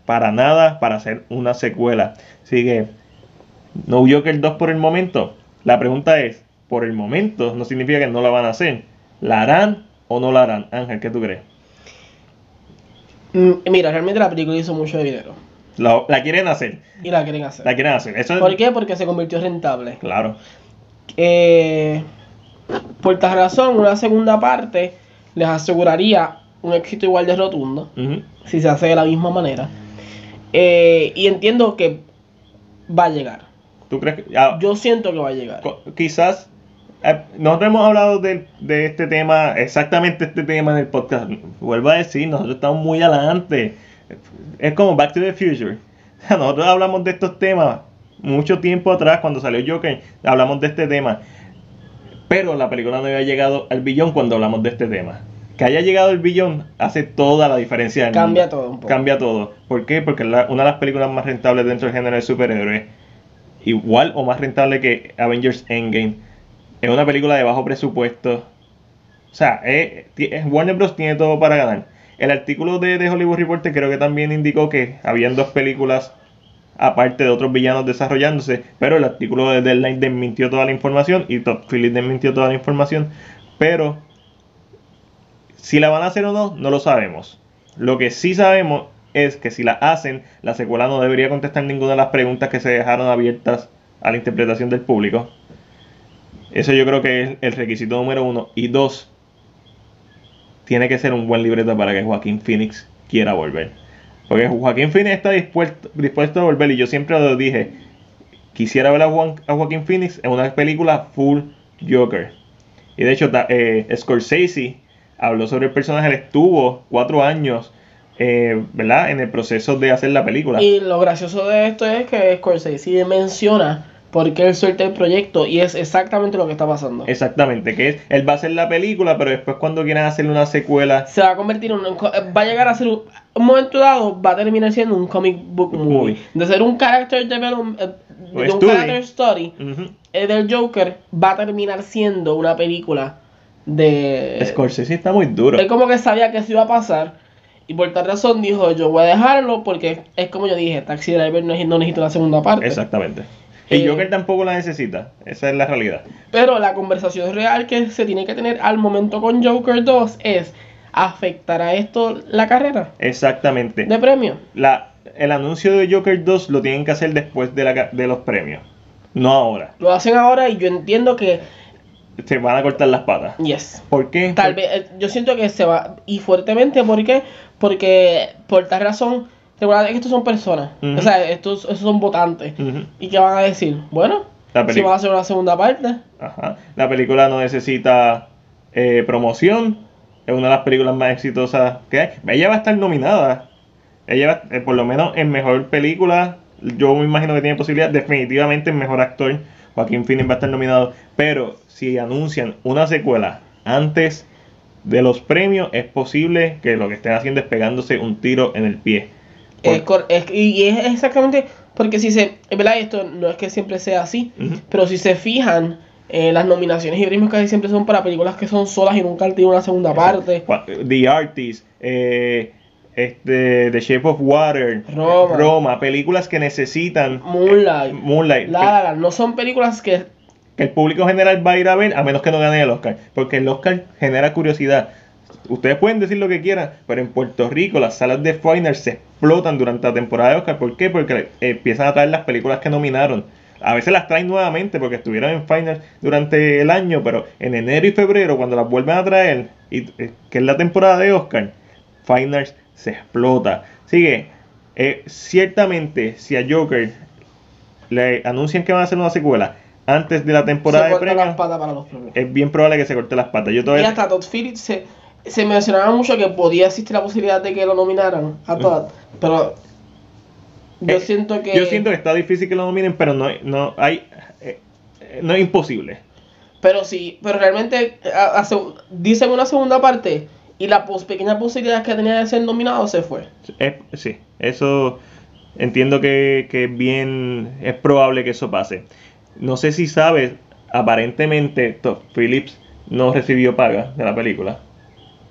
para nada para hacer una secuela. Sigue No Joker 2 por el momento. La pregunta es, por el momento no significa que no la van a hacer. ¿La harán o no la harán? Ángel, ¿qué tú crees? Mm, mira, realmente la película hizo mucho dinero. La, quieren hacer. Y la quieren hacer. La quieren hacer. Eso ¿Por qué? Porque se convirtió rentable. Claro. Eh, por tal razón, una segunda parte les aseguraría un éxito igual de rotundo si se hace de la misma manera. Eh, y entiendo que va a llegar. ¿Tú crees que.? ah, Yo siento que va a llegar. quizás. eh, nosotros hemos hablado de, de este tema, exactamente este tema en el podcast. Vuelvo a decir, nosotros estamos muy adelante. Es como Back to the Future. (laughs) Nosotros hablamos de estos temas mucho tiempo atrás, cuando salió Joker, hablamos de este tema. Pero la película no había llegado al billón cuando hablamos de este tema. Que haya llegado al billón hace toda la diferencia del Cambia mundo. todo un poco. Cambia todo. ¿Por qué? Porque la- una de las películas más rentables dentro del género de superhéroes, igual o más rentable que Avengers Endgame, es una película de bajo presupuesto. O sea, es- ti- es- Warner Bros. tiene todo para ganar. El artículo de, de Hollywood Reporter creo que también indicó que habían dos películas aparte de otros villanos desarrollándose, pero el artículo de Deadline desmintió toda la información y Top Phillips desmintió toda la información, pero si la van a hacer o no, no lo sabemos. Lo que sí sabemos es que si la hacen, la secuela no debería contestar ninguna de las preguntas que se dejaron abiertas a la interpretación del público. Eso yo creo que es el requisito número uno. Y dos, tiene que ser un buen libreto para que Joaquín Phoenix quiera volver. Porque Joaquín Phoenix está dispuesto, dispuesto a volver y yo siempre lo dije. Quisiera ver a, a Joaquín Phoenix en una película full Joker. Y de hecho, eh, Scorsese habló sobre el personaje. Él estuvo cuatro años, eh, ¿verdad? En el proceso de hacer la película. Y lo gracioso de esto es que Scorsese menciona por qué él suelta el proyecto y es exactamente lo que está pasando. Exactamente, que es, él va a hacer la película, pero después cuando quieran hacerle una secuela, Se va a convertir en un, va a llegar a ser un, un momento dado va a terminar siendo un comic book movie. Movie. De ser un character development, eh, de un character story eh, del Joker va a terminar siendo una película de Scorsese está muy duro. Él como que sabía que eso iba a pasar y por tal razón dijo, yo voy a dejarlo porque es como yo dije, Taxi Driver no, no necesita una segunda parte. Exactamente. Y Eh, Joker tampoco la necesita, esa es la realidad. Pero la conversación real que se tiene que tener al momento con Joker 2 es, ¿afectará esto la carrera Exactamente. de premio? La, el anuncio de Joker 2 lo tienen que hacer después de, la, de los premios, no ahora. Lo hacen ahora y yo entiendo que, Se van a cortar las patas. yes, ¿Por qué? tal vez, eh, yo siento que se va, y fuertemente, ¿por qué? Porque por tal razón, recuerda que estos son personas, o sea, estos, estos son votantes. ¿Y qué van a decir? Bueno, La si van a hacer una segunda parte. Ajá. La película no necesita eh, promoción. Es una de las películas más exitosas que hay. Ella va a estar nominada. Ella, va- eh, por lo menos en mejor película, yo me imagino que tiene posibilidad. Definitivamente en mejor actor, Joaquín Phoenix va a estar nominado. Pero si anuncian una secuela antes de los premios, es posible que lo que estén haciendo es pegándose un tiro en el pie. Es es- y es exactamente porque si se, es verdad, esto no es que siempre sea así, pero si se fijan, eh, las nominaciones y premios casi siempre son para películas que son solas y nunca tienen una segunda parte. Cua- The Artist, eh, este, The Shape of Water, Roma. Roma, películas que necesitan Moonlight, Moonlight, La La Land, no son películas que que el público general va a ir a ver a menos que no gane el Oscar, porque el Oscar genera curiosidad. Ustedes pueden decir lo que quieran, pero en Puerto Rico las salas de finals se explotan durante la temporada de Oscar. ¿Por qué? Porque empiezan a traer las películas que nominaron. A veces las traen nuevamente porque estuvieron en finals durante el año, pero en enero y febrero, cuando las vuelven a traer, y, eh, que es la temporada de Oscar, finals se explota. Sigue, eh, ciertamente, si a Joker le anuncian que van a hacer una secuela antes de la temporada se de premios, las patas para los premios. es bien probable que se corte las patas. Yo Y hasta Todd Phillips se, se mencionaba mucho que podía existir la posibilidad de que lo nominaran a Todd, pero yo Eh, siento que... Yo siento que está difícil que lo nominen, pero no, no hay. eh, no es imposible. Pero sí, pero realmente hace- dicen una segunda parte y la pos- pequeña posibilidad que tenía de ser nominado se fue. Es- sí, eso entiendo que, que bien es probable que eso pase. No sé si sabes, aparentemente Todd Phillips no recibió paga de la película.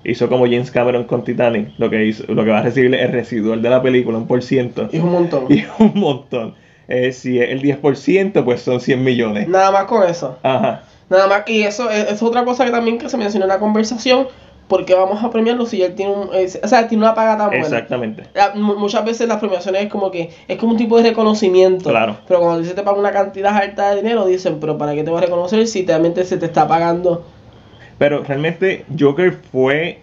Hizo como James Cameron con Titanic, lo que hizo, lo que va a recibir es el residual de la película, un por ciento. Y es un montón. (laughs) Y un montón. Eh, si es el 10%, pues son 100 millones. Nada más con eso. Ajá. Nada más. Y eso es, es otra cosa que también que se mencionó en la conversación. Porque vamos a premiarlo si él tiene un. es- o sea, tiene una paga tan buena. Exactamente. La- muchas veces las premiaciones es como que es como un tipo de reconocimiento. Claro. Pero cuando se te paga una cantidad alta de dinero, dicen, pero ¿para qué te voy a reconocer si realmente se te está pagando? Pero realmente Joker fue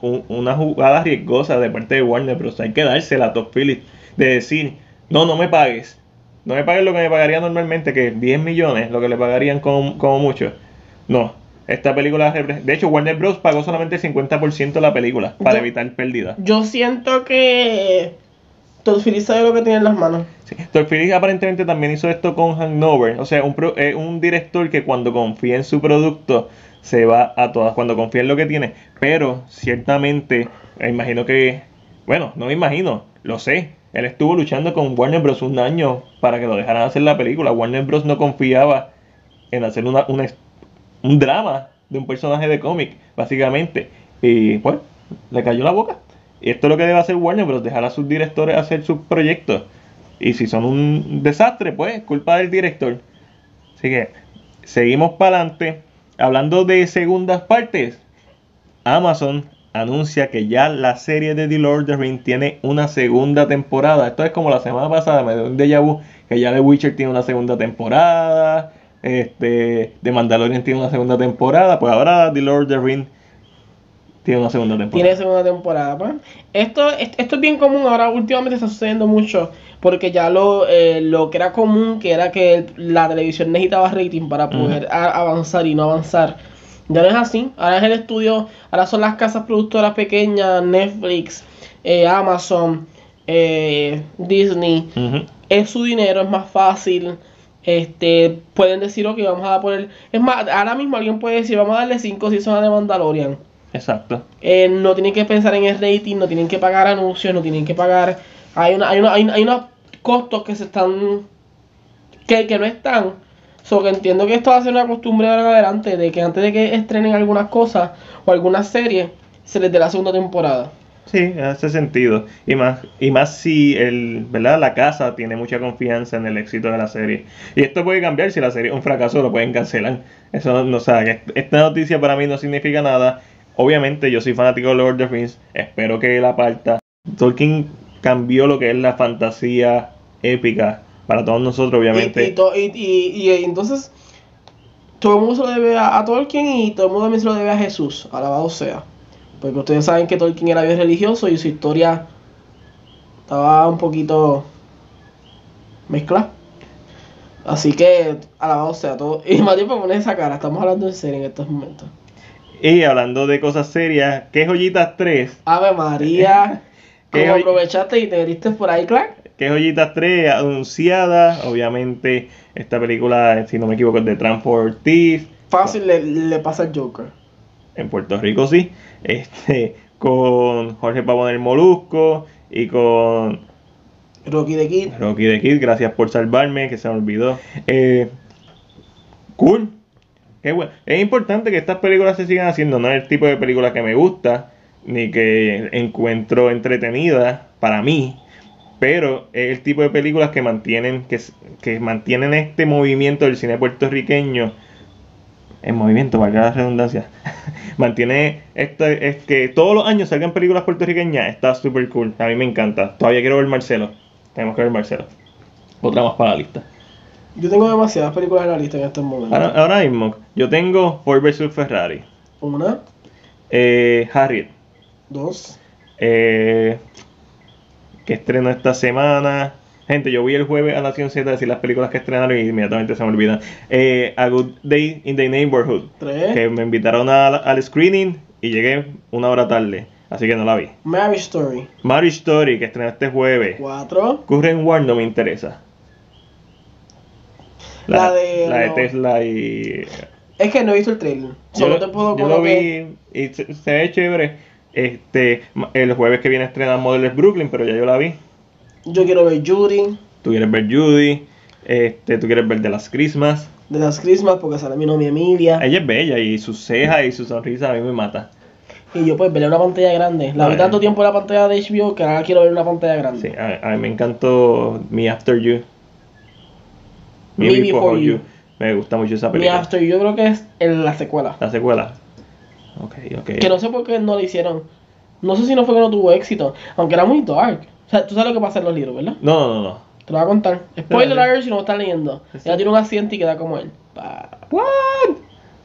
un- una jugada riesgosa de parte de Warner Bros. Hay que dársela a Todd Phillips de decir, no, no me pagues. no me paguen lo que me pagaría normalmente, que es 10 millones, lo que le pagarían como, como mucho. No, esta película, de hecho, Warner Bros. pagó solamente el 50% de la película para Yo- evitar pérdidas. Yo siento que Todd Phillips sabe lo que tiene en las manos. Sí. Todd Phillips aparentemente también hizo esto con Hangover. O sea, un, pro- eh, un director que cuando confía en su producto se va a todas, cuando confía en lo que tiene. Pero ciertamente, me imagino que, bueno, no me imagino, lo sé. Él estuvo luchando con Warner Bros. un año para que lo dejaran hacer la película. Warner Bros. no confiaba en hacer una, una- un drama de un personaje de cómic, básicamente. Y pues, le cayó la boca. Y esto es lo que debe hacer Warner Bros. Dejar a sus directores hacer sus proyectos. Y si son un desastre, pues, culpa del director. Así que, seguimos para adelante. Hablando de segundas partes, Amazon anuncia que ya la serie de The Lord of the Rings tiene una segunda temporada. Esto es como la semana pasada, me dio un déjà vu, que ya The Witcher tiene una segunda temporada. Este, The Mandalorian tiene una segunda temporada. Pues ahora The Lord of the Rings tiene una segunda temporada. Tiene segunda temporada. pues. Esto, es- esto es bien común ahora, últimamente está sucediendo mucho, porque ya lo, eh, lo que era común, que era que la televisión necesitaba rating para poder avanzar y no avanzar. Ya no es así, ahora es el estudio, ahora son las casas productoras pequeñas, Netflix, eh, Amazon, eh, Disney, es su dinero, es más fácil. Este, pueden decir, ok, vamos a poner. Es más, ahora mismo alguien puede decir, vamos a darle 5 seasons de Mandalorian. Exacto. Eh, no tienen que pensar en el rating, no tienen que pagar anuncios, no tienen que pagar. Hay, una, hay, una, hay, hay unos costos que se están. que, que no están. So que entiendo que esto va a ser una costumbre de ahora en adelante, de que antes de que estrenen algunas cosas o algunas series, se les dé la segunda temporada. Sí, hace sentido. Y más, y más si el, ¿verdad? la casa tiene mucha confianza en el éxito de la serie. Y esto puede cambiar si la serie es un fracaso, lo pueden cancelar. Eso no, o sea, esta noticia para mí no significa nada. Obviamente yo soy fanático de Lord of the Rings, espero que la parta. Tolkien cambió lo que es la fantasía épica para todos nosotros, obviamente. Y, y, y- entonces, todo el mundo se lo debe a Tolkien y todo el mundo también se lo debe a Jesús, alabado sea. Porque ustedes saben que Tolkien era bien religioso y su historia estaba un poquito mezclada. Así que, alabado sea todo. (laughs) Y más tiempo poner esa cara, estamos hablando en serio en estos momentos. Y hablando de cosas serias, ¿qué joyitas 3? Ave María, (laughs) ¿Qué como hoy- aprovechaste y te metiste por ahí, Clark. ¿Qué joyitas 3? Anunciada, obviamente esta película, si no me equivoco, es de Transport Thief. Fácil le, le pasa al Joker. en Puerto Rico sí, este, con Jorge Pavón el Molusco y con Rocky the Kid. Rocky the Kid, gracias por salvarme, que se me olvidó. Eh, cool, qué bueno. Es importante que estas películas se sigan haciendo, no es el tipo de película que me gusta, ni que encuentro entretenida para mí, pero es el tipo de películas que mantienen, que, que mantienen este movimiento del cine puertorriqueño en movimiento, valga la redundancia. Mantiene esto, es que todos los años salgan películas puertorriqueñas, está súper cool. A mí me encanta. Todavía quiero ver Marcelo. Tenemos que ver Marcelo. Otra más para la lista. Yo tengo demasiadas películas en la lista en estos momentos. Ahora, ahora mismo, yo tengo Ford vs Ferrari, Una, eh, Harriet, dos, eh, que estrenó esta semana. Gente, yo vi el jueves a Nación Z decir las películas que estrenaron y inmediatamente se me olvidan. Eh, A Good Day in the Neighborhood, tres, que me invitaron a- al screening y llegué una hora tarde, así que no la vi. Marriage Story, Marriage Story, que estrenó este jueves. cuatro, Current War no me interesa. La de- la de no. Tesla y. Es que no he visto el trailer. Solo te puedo yo lo que- vi y se, se ve chévere. Este, el jueves que viene estrena Models Brooklyn, pero ya yo la vi. Yo quiero ver Judy Tú quieres ver Judy, este, tú quieres ver The Last Christmas. de las Christmas porque sale mi novia Emilia. Ella es bella y sus cejas y su sonrisa a mí me mata. Y yo pues veré una pantalla grande. La vi Ay. tanto tiempo en la pantalla de HBO que ahora quiero ver una pantalla grande. Sí, a, a mí me encantó Me After You. Me Before You. Me gusta mucho esa película. After yo creo que es en la secuela. La secuela. Ok, ok. Que no sé por qué no la hicieron. No sé si no fue que no tuvo éxito. Aunque era muy dark. O sea, tú sabes lo que pasa en los libros, ¿verdad? No, no, no, no. Te lo voy a contar. Spoiler alert si no lo están leyendo. Sí. Ella tiene un accidente y queda como él. Pa. What?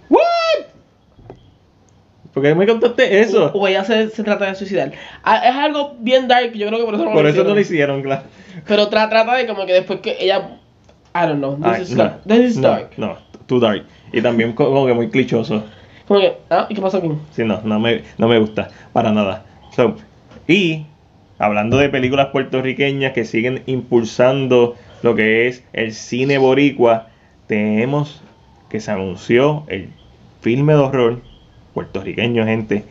What? ¿Por qué me contaste eso? O ella se, se trata de suicidar. Ah, Es algo bien dark, yo creo que por eso no Por lo eso no hicieron. lo hicieron, claro. Pero tra- trata de como que después que ella I don't know. This Ay, is no, dark. This is no, dark. No, too dark. Y también co- como que muy clichoso. Como que, ah, ¿y qué pasó aquí? Sí, no, no me, no me gusta para nada. So, y hablando de películas puertorriqueñas que siguen impulsando lo que es el cine boricua, tenemos que se anunció el filme de horror puertorriqueño, gente,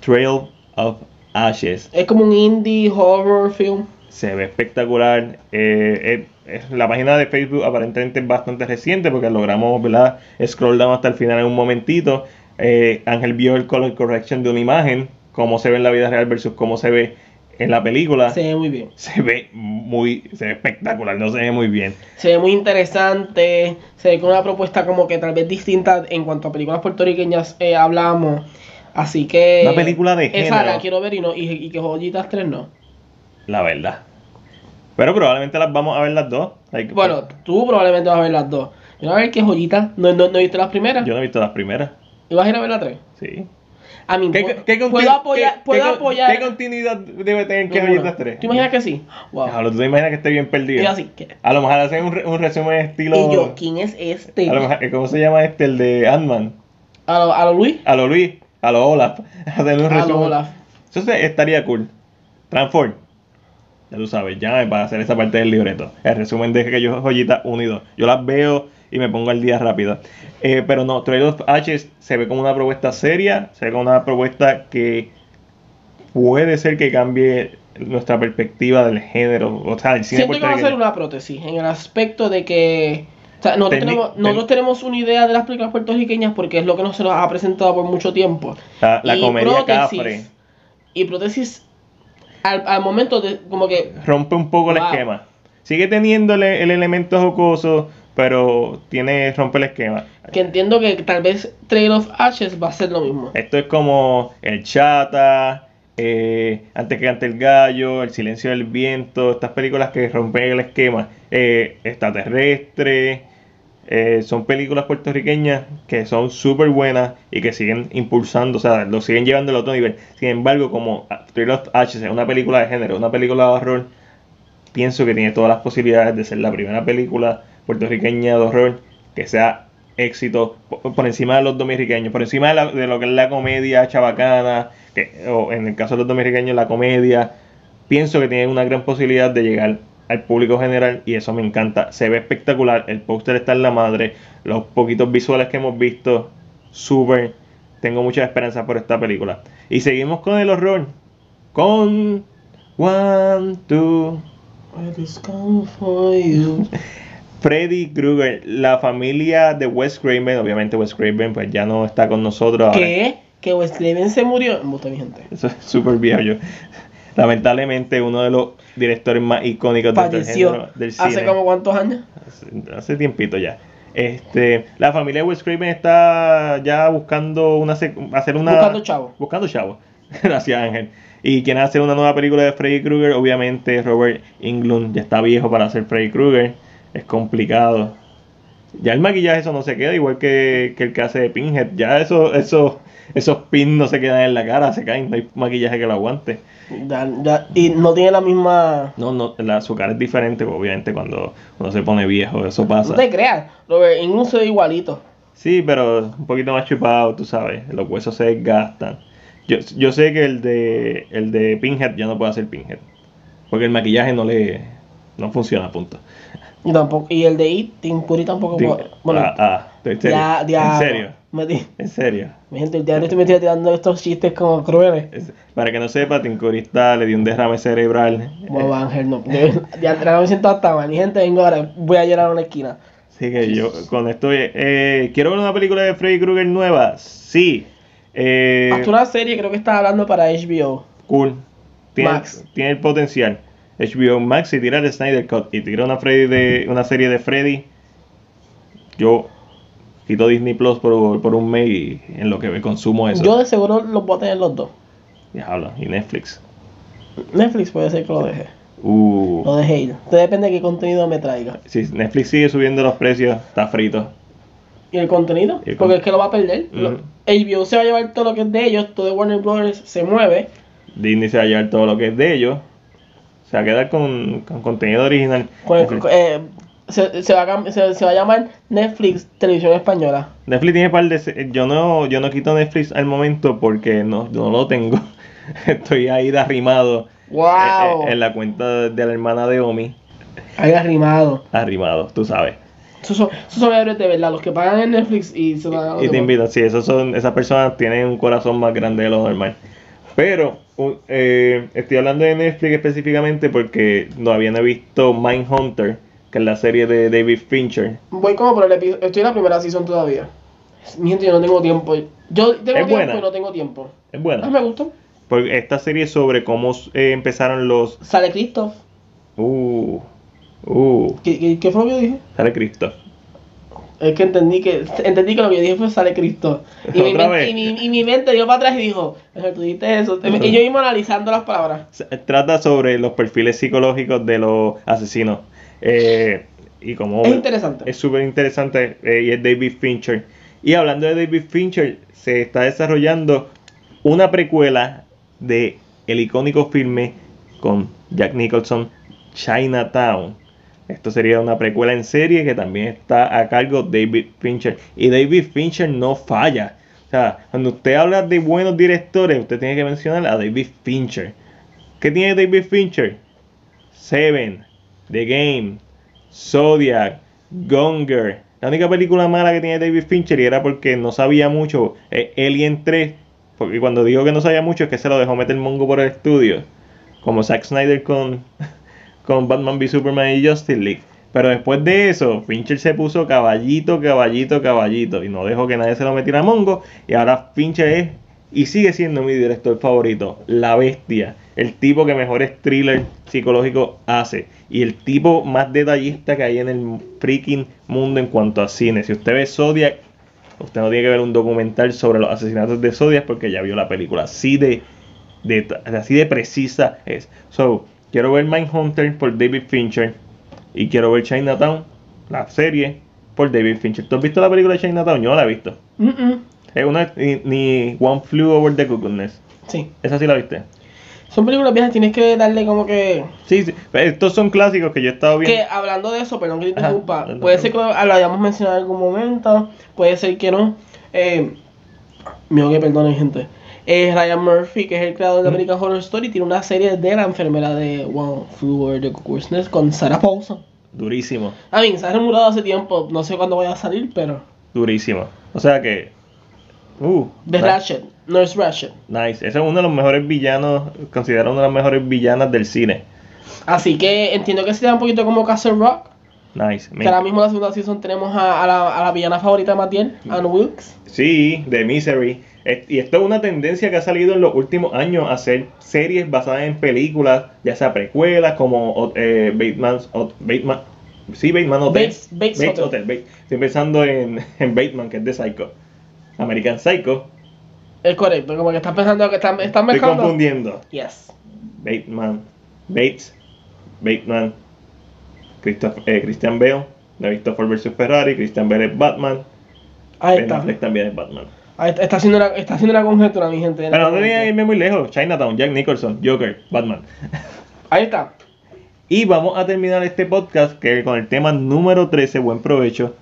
Trail of Ashes. Es como un indie horror film. Se ve espectacular. eh, eh, la página de Facebook aparentemente es bastante reciente porque logramos ¿verdad? scroll down hasta el final en un momentito. Eh, Ángel vio el color correction de una imagen, cómo se ve en la vida real versus cómo se ve en la película. Se ve muy bien. Se ve muy se ve espectacular, no se ve muy bien. Se ve muy interesante. Se ve con una propuesta como que tal vez distinta en cuanto a películas puertorriqueñas eh, hablamos. Así que. Una película de Esa género. la quiero ver y, no, y, y que Joyitas 3 no. La verdad. Pero probablemente las vamos a ver las dos. Like, Bueno, tú probablemente vas a ver las dos. Yo voy a ver que Joyitas. ¿No, no, no viste las primeras? yo no he visto las primeras. ¿Y vas a ir a ver la 3? Sí. A mí, ¿Qué, puedo apoyar. qué- puedo apoyar. ¿Qué continuidad debe tener que Ninguna. Joyitas 3? ¿Tú imaginas que sí? Wow. Diablo, ¿tú te imaginas que esté bien perdido? Y así, ¿qué? A lo mejor hacen un, un resumen estilo. Y yo, ¿quién es este? a lo mejor- ¿Cómo se llama este? El de Ant-Man. A lo, a lo Luis. A lo Luis. A lo Olaf. (laughs) Hacen un A resumen. lo Olaf. Eso estaría cool. Transform. Ya tú sabes, llame para hacer esa parte del libreto. El resumen de que yo joyitas 1 y 2. Yo las veo y me pongo al día rápido. Eh, pero no, Trail of Ashes se ve como una propuesta seria. Se ve como una propuesta que puede ser que cambie nuestra perspectiva del género. O sea, el cine Siento que va a ser una prótesis en el aspecto de que o sea, nosotros, tenemos, nosotros tenemos una idea de las películas puertorriqueñas porque es lo que nos, se nos ha presentado por mucho tiempo. La, la Y comedia prótesis, cafre Y prótesis al, al momento de como que rompe un poco el esquema. Sigue teniendo el, el elemento jocoso, pero tiene rompe el esquema. que entiendo que tal vez Trail of Ashes va a ser lo mismo. Esto es como el chata, eh, antes que cante el gallo, el silencio del viento, estas películas que rompen el esquema, eh, extraterrestre, eh, son películas puertorriqueñas que son súper buenas y que siguen impulsando, o sea, lo siguen llevando al otro nivel. Sin embargo, como Thrill of Ashes es una película de género, una película de horror, pienso que tiene todas las posibilidades de ser la primera película puertorriqueña de horror que sea éxito por, encima de los dominicanos, por encima de, la- de lo que es la comedia chabacana, que, o en el caso de los dominicanos la comedia, pienso que tiene una gran posibilidad de llegar al público general y eso me encanta. Se ve espectacular, el póster está en la madre, los poquitos visuales que hemos visto, súper. Tengo muchas esperanzas por esta película. Y seguimos con el horror. Con One, Two, come for you. (laughs) Freddy Krueger, la familia de Wes Craven, obviamente Wes Craven pues ya no está con nosotros ahora. ¿Qué? ¿Que Wes Craven se murió? Embuste, mi gente. Eso es súper viejo yo. Lamentablemente uno de los directores más icónicos del Falleció. género del cine. ¿Hace como cuántos años? hace, hace tiempito ya. Este, la familia de Wes Craven está ya buscando una hacer una Buscando chavo. buscando chavo. (laughs) Gracias Ángel. Y quieren hacer una nueva película de Freddy Krueger, obviamente Robert Englund ya está viejo para hacer Freddy Krueger, es complicado. Ya el maquillaje eso no se queda igual que, que el que hace de Pinhead, ya eso, eso, esos pins no se quedan en la cara, se caen, no hay maquillaje que lo aguante. Ya- ya- y no tiene la misma. No, no, la, su cara es diferente, obviamente cuando uno se pone viejo, eso pasa. No te creas, Robert Englund se igualito. Sí, pero un poquito más chupado, tú sabes. Los huesos se desgastan. Yo, yo sé que el de el de Pinhead ya no puede hacer Pinhead. Porque el maquillaje no le no funciona, punto. Y tampoco, y el de It, Tim Curry tampoco puede- Bueno, ah, ah, serio. ya, en serio. metí- En serio. Mi gente, el diablo estoy metido tirando estos chistes como crueles. Es- para que no sepa, Tincorista le dio un derrame cerebral. Como Eh, Ángel, no. De- Ya ya me siento hasta mal. Mi gente, vengo ahora, voy a llorar a una esquina. Así que yo con esto eh, quiero ver una película de Freddy Krueger nueva. Sí. Eh, Hasta una serie, creo que estaba hablando para HBO. Cool. Tiene, Max. tiene el potencial. HBO Max y tira el Snyder Cut y tira una Freddy de una serie de Freddy. Yo quito Disney Plus por, por un mes y en lo que me consumo eso. Yo de seguro los voy a tener los dos. Diablo, y Netflix. Netflix puede ser que lo deje. Uh, Lo deje ir. Depende de qué contenido me traiga. si Netflix sigue subiendo los precios, está frito. ¿Y el contenido? Y el Porque con- es que lo va a perder. HBO se va a llevar todo lo que es de ellos, todo de Warner Brothers se mueve. Disney se va a llevar todo lo que es de ellos. Se va a quedar con, con contenido original. Con eh, se, se va a, cam- se, se va a llamar Netflix Televisión Española. Netflix tiene par de... Yo no, yo no quito Netflix al momento porque no, no lo tengo. (laughs) Estoy ahí de arrimado ¡Wow! eh, eh, en la cuenta de la hermana de Omi. Ahí arrimado. Arrimado, tú sabes. Esos son, esos son héroes de verdad, los que pagan en Netflix y se van a Y te invitan, sí, esos son, esas personas tienen un corazón más grande de lo normal. Pero eh, estoy hablando de Netflix específicamente porque no he visto Mindhunter, que es la serie de David Fincher. Voy como por el episodio. Estoy en la primera season todavía. Mi gente, yo no tengo tiempo. Yo tengo Es tiempo buena. y no tengo tiempo. Es Ah, buena. me gusta. Porque esta serie es sobre cómo eh, empezaron los... Sale Christoph. Uh, uh, ¿Qué, qué, qué fue lo que dije? sale Cristo. Es que entendí que entendí que lo que yo dije fue sale Cristo. Y, mi, mente, y, mi, y mi mente dio para atrás y dijo, "Pero tú dijiste eso. Y yo mismo analizando las palabras. Trata sobre los perfiles psicológicos de los asesinos. Eh, y como Es interesante. Es súper interesante eh, y es David Fincher. Y hablando de David Fincher, se está desarrollando una precuela de el icónico filme con Jack Nicholson, Chinatown. Esto sería una precuela en serie que también está a cargo de David Fincher. Y David Fincher no falla. O sea, cuando usted habla de buenos directores, usted tiene que mencionar a David Fincher. ¿Qué tiene David Fincher? Seven, The Game, Zodiac, Gonger. La única película mala que tiene David Fincher y era porque no sabía mucho, es Alien 3. Porque cuando digo que no sabía mucho es que se lo dejó meter mongo por el estudio. Como Zack Snyder con, con Batman v Superman y Justice League. Pero después de eso, Fincher se puso caballito, caballito, caballito. Y no dejó que nadie se lo metiera a mongo. Y ahora Fincher es y sigue siendo mi director favorito, La Bestia, el tipo que mejores thriller psicológico hace y el tipo más detallista que hay en el freaking mundo en cuanto a cine. Si usted ve Zodiac, usted no tiene que ver un documental sobre los asesinatos de Zodiac porque ya vio la película. Así de, de así de precisa es. So, quiero ver Mindhunter por David Fincher y quiero ver Chinatown, la serie por David Fincher. ¿Tú has visto la película de Chinatown? Yo no la he visto. Mm, mm. Es una ni, ni One Flew Over the Cuckoo's Nest. Sí. ¿Esa sí la viste? Son películas viejas, tienes que darle como que... Sí, sí. Estos son clásicos que yo he estado Que viendo. hablando de eso, perdón que te interrumpa, No puede ser que lo, lo hayamos mencionado en algún momento, puede ser que no. Eh, mío que perdonen gente. Eh, Ryan Murphy, que es el creador de. American Horror Story, tiene una serie de la enfermera de One Flew Over the Cuckoo's Nest con Sarah Paulson. Durísimo, A mí, se ha remurado hace tiempo, no sé cuándo vaya a salir, pero... durísimo. O sea que. Uh, The nice. Ratchet, Nurse Ratchet. Nice. Ese es uno de los mejores villanos, considerado una de las mejores villanas del cine. Así que entiendo que sería un poquito como Castle Rock. Nice. Me- Que ahora mismo en la segunda season tenemos a, a la, a la villana favorita de Matiel, Anne Wilkes. Sí, de Misery. Es- Y esto es una tendencia que ha salido en los últimos años a hacer series basadas en películas, ya sea precuelas como eh, Bateman's, Bateman, sí, Bateman Hotel. Bates- Bates Hotel. Bates. Estoy pensando en, (laughs) en Bateman, que es de Psycho. American Psycho. Es correcto, como que estás pensando que están, están Estoy mezclando. confundiendo. Yes. Bateman, Bates, Bateman, eh, Christian Bale, de Christopher vs Ferrari, Christian Bale es Batman, Ahí Ben está. Affleck también es Batman. Ahí está, está haciendo una, está haciendo una conjetura, mi gente. Pero no tenía que irme muy lejos. Chinatown, Jack Nicholson, Joker, Batman. Ahí está. Y vamos a terminar este podcast que con el tema número 13, buen provecho.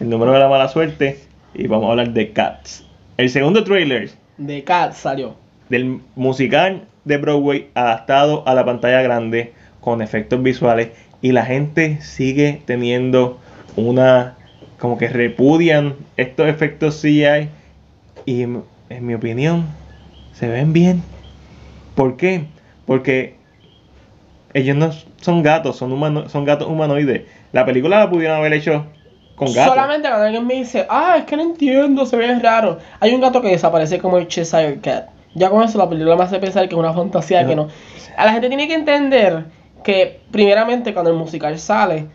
El número de la mala suerte. Y vamos a hablar de Cats. El segundo trailer De Cat salió. del musical de Broadway adaptado a la pantalla grande con efectos visuales. Y la gente sigue teniendo una... Como que repudian estos efectos CGI. Y en mi opinión, se ven bien. ¿Por qué? Porque ellos no son gatos, son, humano- son gatos humanoides. La película la pudieron haber hecho con gatos. Solamente cuando alguien me dice, ah, es que no entiendo, se ve raro. Hay un gato que desaparece como el Cheshire Cat. Ya con eso la película me hace pensar que es una fantasía que no. A la gente tiene que entender que, primeramente, cuando el musical sale,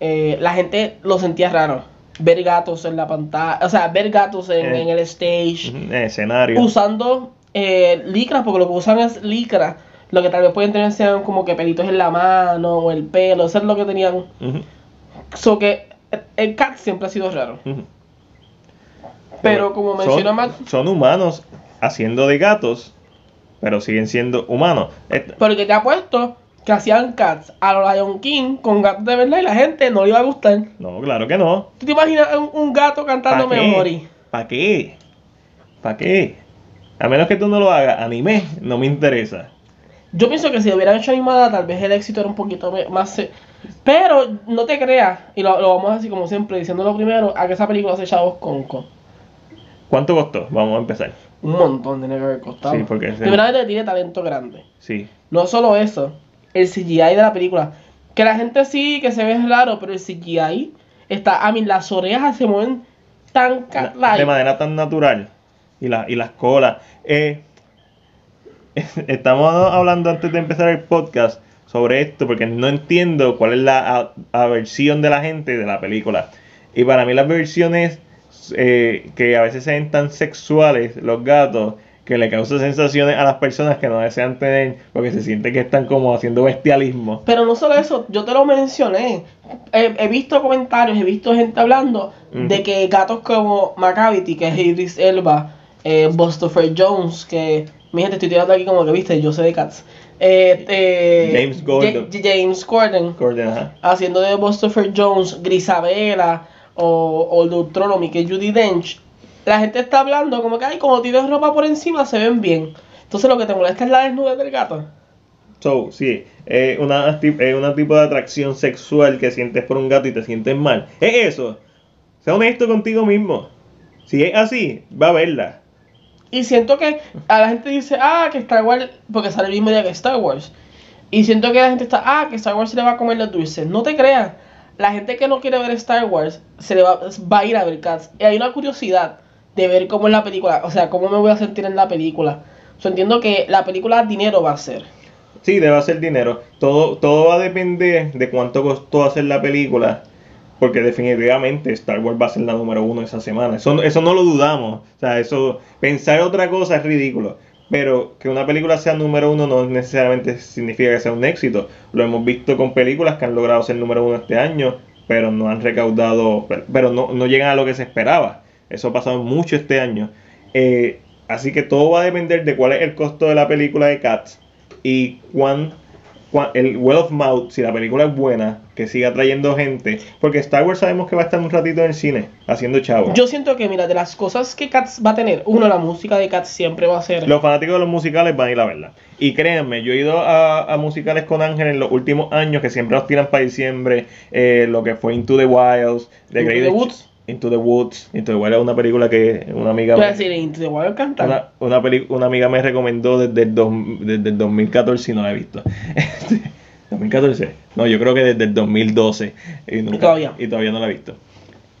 eh, la gente lo sentía raro. Ver gatos en la pantalla, o sea, ver gatos en, Eh. en el stage. En escenario. usando eh, licras, porque lo que usan es licra. Lo que tal vez pueden tener sean como que pelitos en la mano o el pelo, eso es lo que tenían. Ujú, So que eh, el cat siempre ha sido raro. Pero como Son- menciona Matt, Son humanos haciendo de gatos, pero siguen siendo humanos. Porque te apuesto que hacían cats a los Lion King con gatos de verdad y la gente no le iba a gustar. No, claro que no. ¿Tú te imaginas un, un gato cantando ¿Para Memory? ¿Para qué? ¿Para qué? A menos que tú no lo hagas, anime, no me interesa. Yo pienso que si lo hubieran hecho animada, tal vez el éxito era un poquito más. Pero no te creas, y lo, lo vamos así como siempre, diciéndolo primero, a que esa película se chavos con, con ¿Cuánto costó? Vamos a empezar. un montón de dinero que costado. Sí, porque es el- Primeramente tiene talento grande. Sí. No solo eso, el CGI de la película. Que la gente sí, que se ve raro, pero el CGI está. A mí, las orejas se mueven tan. La- de manera tan natural. Y, la, y las colas. Eh, (laughs) estamos hablando antes de empezar el podcast sobre esto porque no entiendo cuál es la aversión de la gente de la película. Y para mí las versiones eh, que a veces se ven tan sexuales, los gatos, que le causan sensaciones a las personas que no desean tener porque se siente que están como haciendo bestialismo. Pero no solo eso, yo te lo mencioné. He, he visto comentarios, he visto gente hablando de que gatos como Macavity, que es Idris Elba, eh, Christopher Jones, que mi gente estoy tirando aquí como que viste, yo sé de cats. Eh, eh, James Gordon. Ja- James Gordon, Gordon, ajá. haciendo de Christopher Jones, Grisabella o, o Deuteronomy, que es Judy Dench. La gente está hablando como que, ay, como tienes ropa por encima se ven bien. Entonces lo que te molesta es la desnudez del gato. So, sí, es una, ti- es una tipo de atracción sexual que sientes por un gato y te sientes mal. Es eso. Sea honesto contigo mismo. Si es así, va a verla. Y siento que a la gente dice, ah, que Star Wars, porque sale el mismo día que Star Wars. Y siento que la gente está, ah, que Star Wars se le va a comer los dulces. No te creas. La gente que no quiere ver Star Wars se le va, va a ir a ver Cats. Y hay una curiosidad de ver cómo es la película, o sea, cómo me voy a sentir en la película. O entiendo que la película dinero va a ser. Sí, debe ser dinero. Todo, todo va a depender de cuánto costó hacer la película. Porque definitivamente Star Wars va a ser la número uno esa semana. Eso, eso no lo dudamos. O sea, eso, pensar otra cosa es ridículo. Pero que una película sea número uno no necesariamente significa que sea un éxito. Lo hemos visto con películas que han logrado ser número uno este año, pero no han recaudado, pero no, no llegan a lo que se esperaba. Eso ha pasado mucho este año. Eh, así que todo va a depender de cuál es el costo de la película de Cats y cuán, cuán- el word of mouth, si la película es buena, que siga trayendo gente. Porque Star Wars sabemos que va a estar un ratito en el cine, haciendo chavo. Yo siento que, mira, de las cosas que Cats va a tener, uno, la música de Cats siempre va a ser. Los fanáticos de los musicales van a ir a verla. Y créanme, yo he ido a, a musicales con Ángel en los últimos años que siempre los tiran para diciembre. eh, lo que fue Into the Wilds, The Into Greatest the Woods. Into the Woods. Into the Wilds es una película que una amiga. Voy a decir, Into the Wild cantar. Una, una, peli- una amiga me recomendó desde el, dos- desde el 2014 y no la he visto. Este, 2014. No, yo creo que desde el 2012. Y, nunca- todavía. y todavía no la he visto.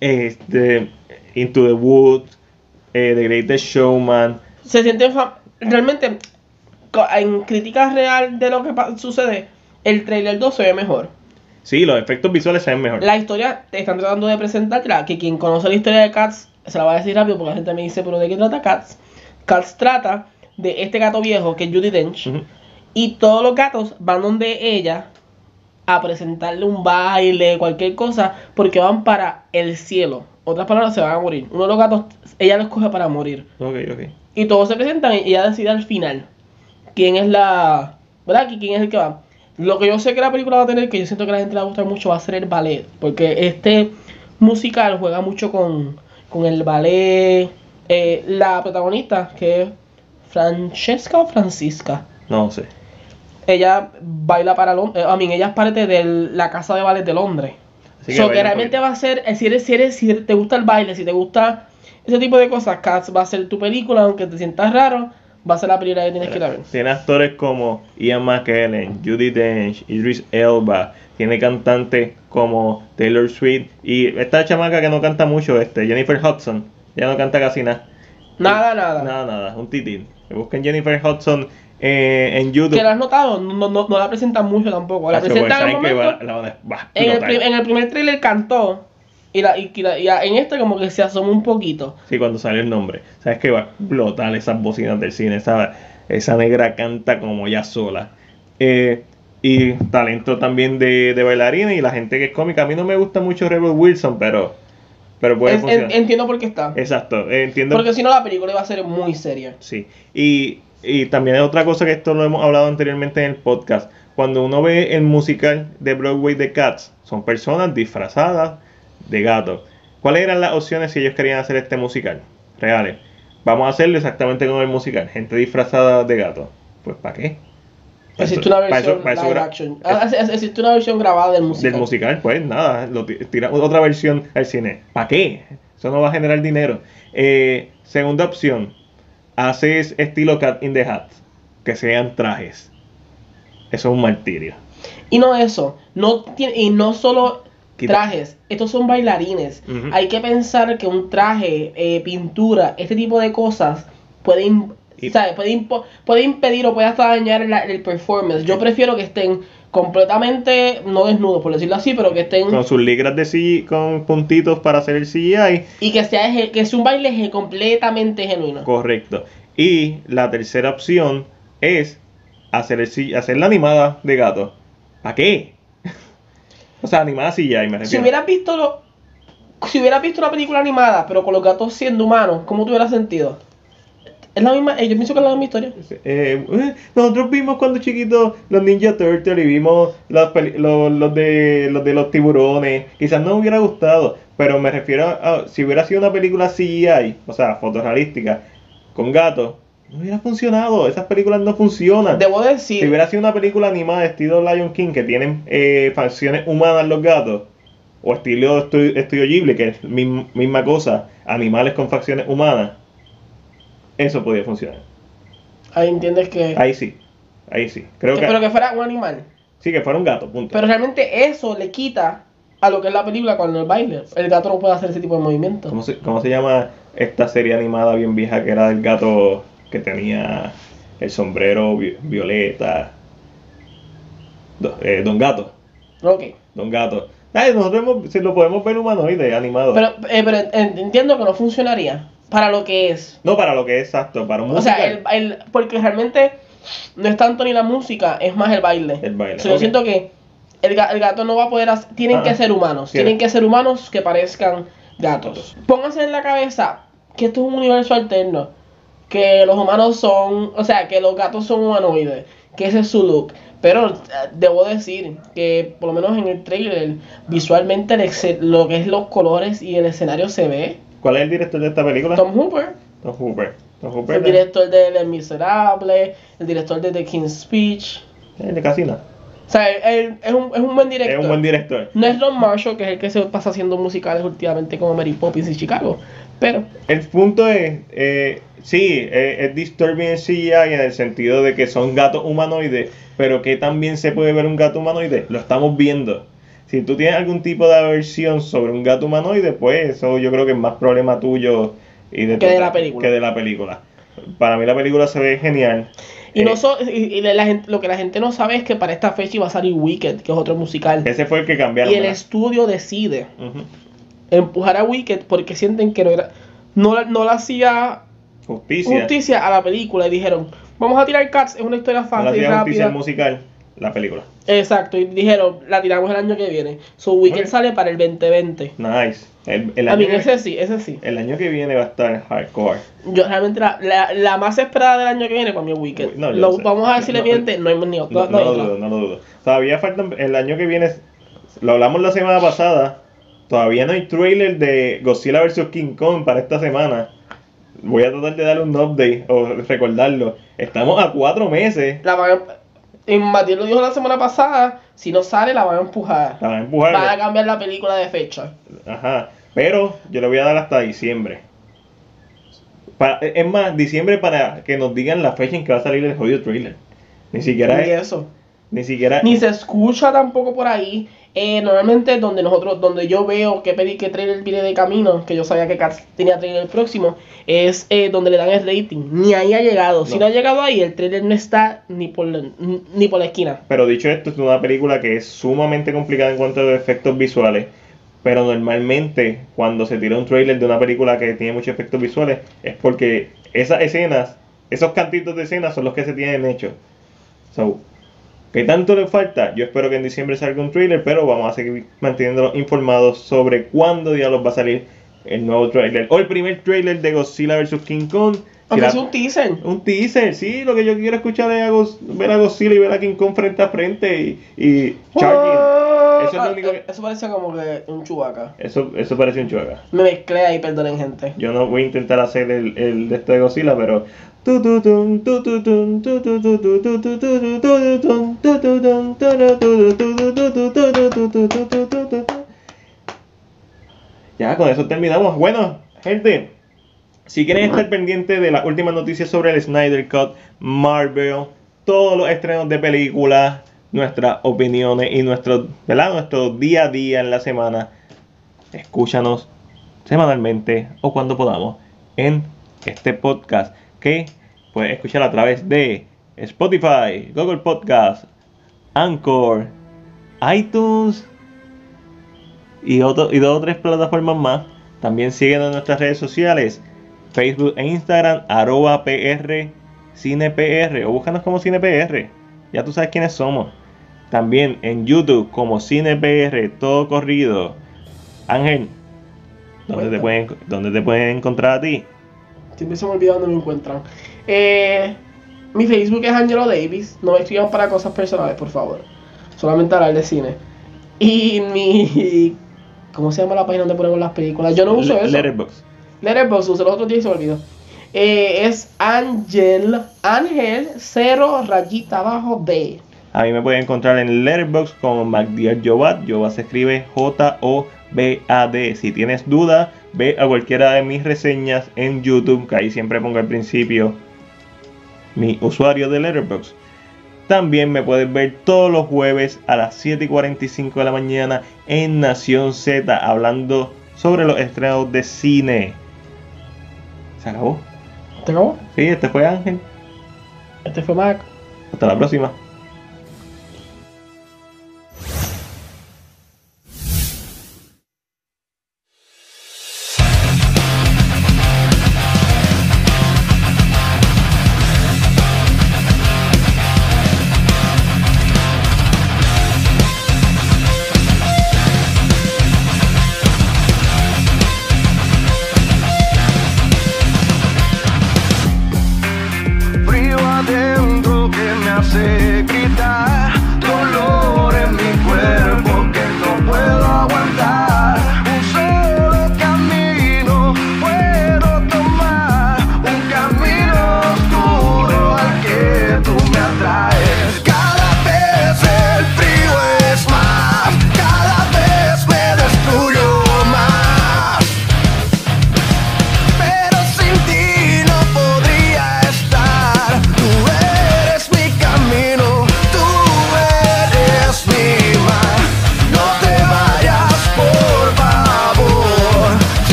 Este, Into the Woods, eh, The Greatest Showman. se sienten fa- realmente en crítica real de lo que sucede el trailer 2 se ve mejor Sí, los efectos visuales se ven mejor. la historia te están tratando de presentártela que quien conoce la historia de Cats se la va a decir rápido porque la gente me dice pero de qué trata Cats Cats trata de este gato viejo que es Judy Dench y todos los gatos van donde ella a presentarle un baile cualquier cosa porque van para el cielo otras palabras se van a morir uno de los gatos ella lo escoge para morir Ok, ok. y todos se presentan y ella decide al final quién es la. ¿Verdad? Quién es el que va. Lo que yo sé que la película va a tener, que yo siento que a la gente le va a gustar mucho, va a ser el ballet. Porque este musical juega mucho con, con el ballet. Eh, la protagonista, que es Francesca o Francisca. No sé. Ella baila para Londres. I mean, ella es parte de la casa de ballet de Londres. Así So, que vayan realmente va a ser, eh, si, eres, si, eres, si te gusta el baile, si te gusta ese tipo de cosas, Cats va a ser tu película, aunque te sientas raro, va a ser la película que tienes que ir a ver. Tiene actores como Ian McKellen, Judy Dench, Idris Elba. Tiene cantantes como Taylor Swift. Y esta chamaca que no canta mucho, este, Jennifer Hudson. Ya no canta casi nada. Nada, nada. Nada, nada. Un titín. Busquen Jennifer Hudson eh, en YouTube. Que lo has notado, no, no, no la presentan mucho tampoco. La Hacho, pues, en, que momento- va- la va en, el, en el primer trailer cantó. Y, la, y, y la- y en este como que se asoma un poquito. Sí, cuando sale el nombre. Sabes que va a explotar esas bocinas del cine. Esa, esa negra canta como ya sola. Eh, y talento también de, de bailarina y la gente que es cómica. A mí no me gusta mucho Rebel Wilson, pero, pero puede En- en- funcionar. entiendo por qué está. Exacto, entiendo. Porque si no la película iba a ser muy seria. Sí. Y, y también hay otra cosa que esto lo hemos hablado anteriormente en el podcast. cuando uno ve el musical de Broadway de Cats, son personas disfrazadas de gatos. ¿Cuáles eran las opciones si ellos querían hacer este musical? Reales. Vamos a hacerlo exactamente como el musical. Gente disfrazada de gato. Pues ¿para qué? Existe una Para versión eso- para eso. Ah, Existe una versión grabada del musical. Del musical, pues nada, lo tira otra versión al cine. ¿Para qué? Eso no va a generar dinero. Eh, segunda opción, haces estilo Cat in the Hat, que sean trajes. Eso es un martirio. Y no eso, no tiene, y no solo trajes, estos son bailarines. Hay que pensar que un traje, eh, pintura, este tipo de cosas pueden, Y- ¿sabes? Puede, puede impedir o puede hasta dañar la- el performance. Yo prefiero que estén completamente, no desnudos por decirlo así, pero que estén Con sus ligras de CGI, con puntitos para hacer el CGI. y que sea eje- que sea un baile eje- completamente genuino. Correcto. Y la tercera opción es hacer, el, hacer la animada de gato. ¿Para qué? O sea, animada CGI, me refiero. Si hubieras visto lo, si hubieras visto una película animada, pero con los gatos siendo humanos, ¿cómo te hubiera sentido? Es la misma, eh, yo pienso que es la misma historia. Eh, (laughs) nosotros vimos cuando chiquitos los Ninja Turtles y vimos peli- los, los de, los de los tiburones. Quizás no me hubiera gustado, pero me refiero a si hubiera sido una película CGI, o sea, fotorrealística, con gatos, no hubiera funcionado. Esas películas no funcionan. Debo Si decir, hubiera sido una película animada de estilo Lion King que tienen eh, facciones humanas los gatos, o estilo Estu- Estudio Ghibli, que es mi- misma cosa, animales con facciones humanas, eso podía funcionar. ahí entiendes que, Ahí sí, ahí sí. Creo que- que, pero que fuera un animal. sí, que fuera un gato, punto. Pero realmente eso le quita a lo que es la película cuando el baile. El gato no puede hacer ese tipo de movimientos. ¿Cómo se, ¿Cómo se llama esta serie animada bien vieja que era del gato que tenía el sombrero vi- violeta? Eh, Don Gato, Ok. Don Gato. Ay, nosotros hemos- si lo podemos ver humanoide animado. Pero, eh, pero en- entiendo que no funcionaría para lo que es. no para lo que es exacto, para un O sea, el, el- porque realmente no es tanto ni la música, es más el baile. El baile, O sea, yo siento que el, el gato no va a poder hacer, tienen Ajá. que ser humanos, Sí. tienen que ser humanos que parezcan gatos. Pónganse en la cabeza que esto es un universo alterno, que los humanos son, o sea, que los gatos son humanoides, que ese es su look. Pero eh, debo decir que por lo menos en el trailer, visualmente el lo que es los colores y el escenario se ve. ¿Cuál es el director de esta película? Tom Hooper. Tom Hooper. Tom Hooper. El director de Les Miserables, el director de The King's Speech. eh, de casi nada. O sea, él, él es, un, es un buen director. Es un buen director. No es Ron Marshall, que es el que se pasa haciendo musicales últimamente como Mary Poppins y Chicago. Pero, El punto es, eh, sí, eh, es disturbing en CGI en el sentido de que son gatos humanoides, pero que también se puede ver un gato humanoide, lo estamos viendo. Si tú tienes algún tipo de aversión sobre un gato humanoide, pues eso yo creo que es más problema tuyo y de Que de la película. que de la película. Para mí la película se ve genial. y Eh, no so- y, y la gente, lo que la gente no sabe es que para esta fecha iba a salir Wicked, que es otro musical. Ese fue el que cambiaron. Y el ¿verdad? estudio decide. Empujar a Wicked porque sienten que no era no, la- no le hacía Justicia. justicia a la película y dijeron, vamos a tirar Cats, es una historia No fácil y hacía justicia al musical, la película. Exacto, y dijeron, la tiramos el año que viene. So Wicked Ok. sale para el 2020. Nice. El, el A año mí que- ese sí, ese sí. el año que viene va a estar hardcore. Yo realmente la, la, la más esperada del año que viene para es Wicked. No, Lo- lo vamos a decirle No, miente, no hay ni No, otra. no lo dudo, no lo dudo. Todavía faltan, el año que viene, lo hablamos la semana pasada, todavía no hay trailer de Godzilla vs. King Kong para esta semana. Voy a tratar de darle un update o recordarlo. Estamos a cuatro meses. La van a- y Matías lo dijo la semana pasada, si no sale la van a empujar. La van a empujar. Van a cambiar la película de fecha. Ajá. Pero yo le voy a dar hasta diciembre. Para- es más, diciembre para que nos digan la fecha en que va a salir el jodido trailer. Ni siquiera Ni es- eso. Ni siquiera. Ni se escucha tampoco por ahí. Eh, normalmente donde nosotros, donde yo veo que pedí que trailer viene de camino, que yo sabía que Cats tenía trailer próximo, es eh, donde le dan el rating. Ni ahí ha llegado. Si No. no ha llegado ahí, el trailer no está ni por la, ni por la esquina. Pero dicho esto, es una película que es sumamente complicada en cuanto a efectos visuales. Pero normalmente, cuando se tira un trailer de una película que tiene muchos efectos visuales, es porque esas escenas, esos cantitos de escenas son los que se tienen hechos. So, ¿qué tanto le falta? Yo espero que en diciembre salga un trailer, pero vamos a seguir manteniéndolos informados sobre cuándo diablos va a salir el nuevo trailer. O el primer trailer de Godzilla vs. King Kong, Aunque es un teaser. un teaser, sí, lo que yo quiero escuchar es a ver a Godzilla y ver a King Kong frente a frente y, y Charging eso, parece como que un chubaca. Eso, eso parece un chubaca. Me mezclé ahí, perdonen, gente. Yo no voy a intentar hacer el, el de esto de Godzilla, pero. Ya, con eso terminamos. Bueno, gente, si quieren estar pendiente de las últimas noticias sobre el Snyder Cut, Marvel, todos los estrenos de películas nuestras opiniones y nuestro, ¿verdad? nuestro día a día en la semana, escúchanos semanalmente o cuando podamos en este podcast que puedes escuchar a través de Spotify, Google Podcast, Anchor, iTunes y, otro, y dos o tres plataformas más. También síguenos en nuestras redes sociales, Facebook e Instagram, arroba PR, CinePR, o búscanos como CinePR. Ya tú sabes quiénes somos. También en YouTube como CinePR, todo corrido. Ángel, ¿dónde te, pueden, ¿dónde te pueden encontrar a ti? Siempre se me olvida dónde me encuentran. Eh, mi Facebook es Angelo Davis. No me escriban para cosas personales, por favor. Solamente hablar de cine. Y mi. ¿Cómo se llama la página donde ponemos las películas? Yo no uso eso. Letterboxd. Letterboxd, usé los otros días y se me olvidó. Eh, es Angel, Ángel 0 rayita abajo D. A mí me pueden encontrar en Letterboxd como MacDiar Jobat. Jobat se escribe J-O-B-A-D. Si tienes dudas, ve a cualquiera de mis reseñas en YouTube, que ahí siempre pongo al principio mi usuario de Letterboxd. También me puedes ver todos los jueves a las 7 y 45 de la mañana en Nación Z, hablando sobre los estrenos de cine. Se acabó. ¿Te acabó? Sí, este fue Ángel. Este fue Mac. Hasta la próxima.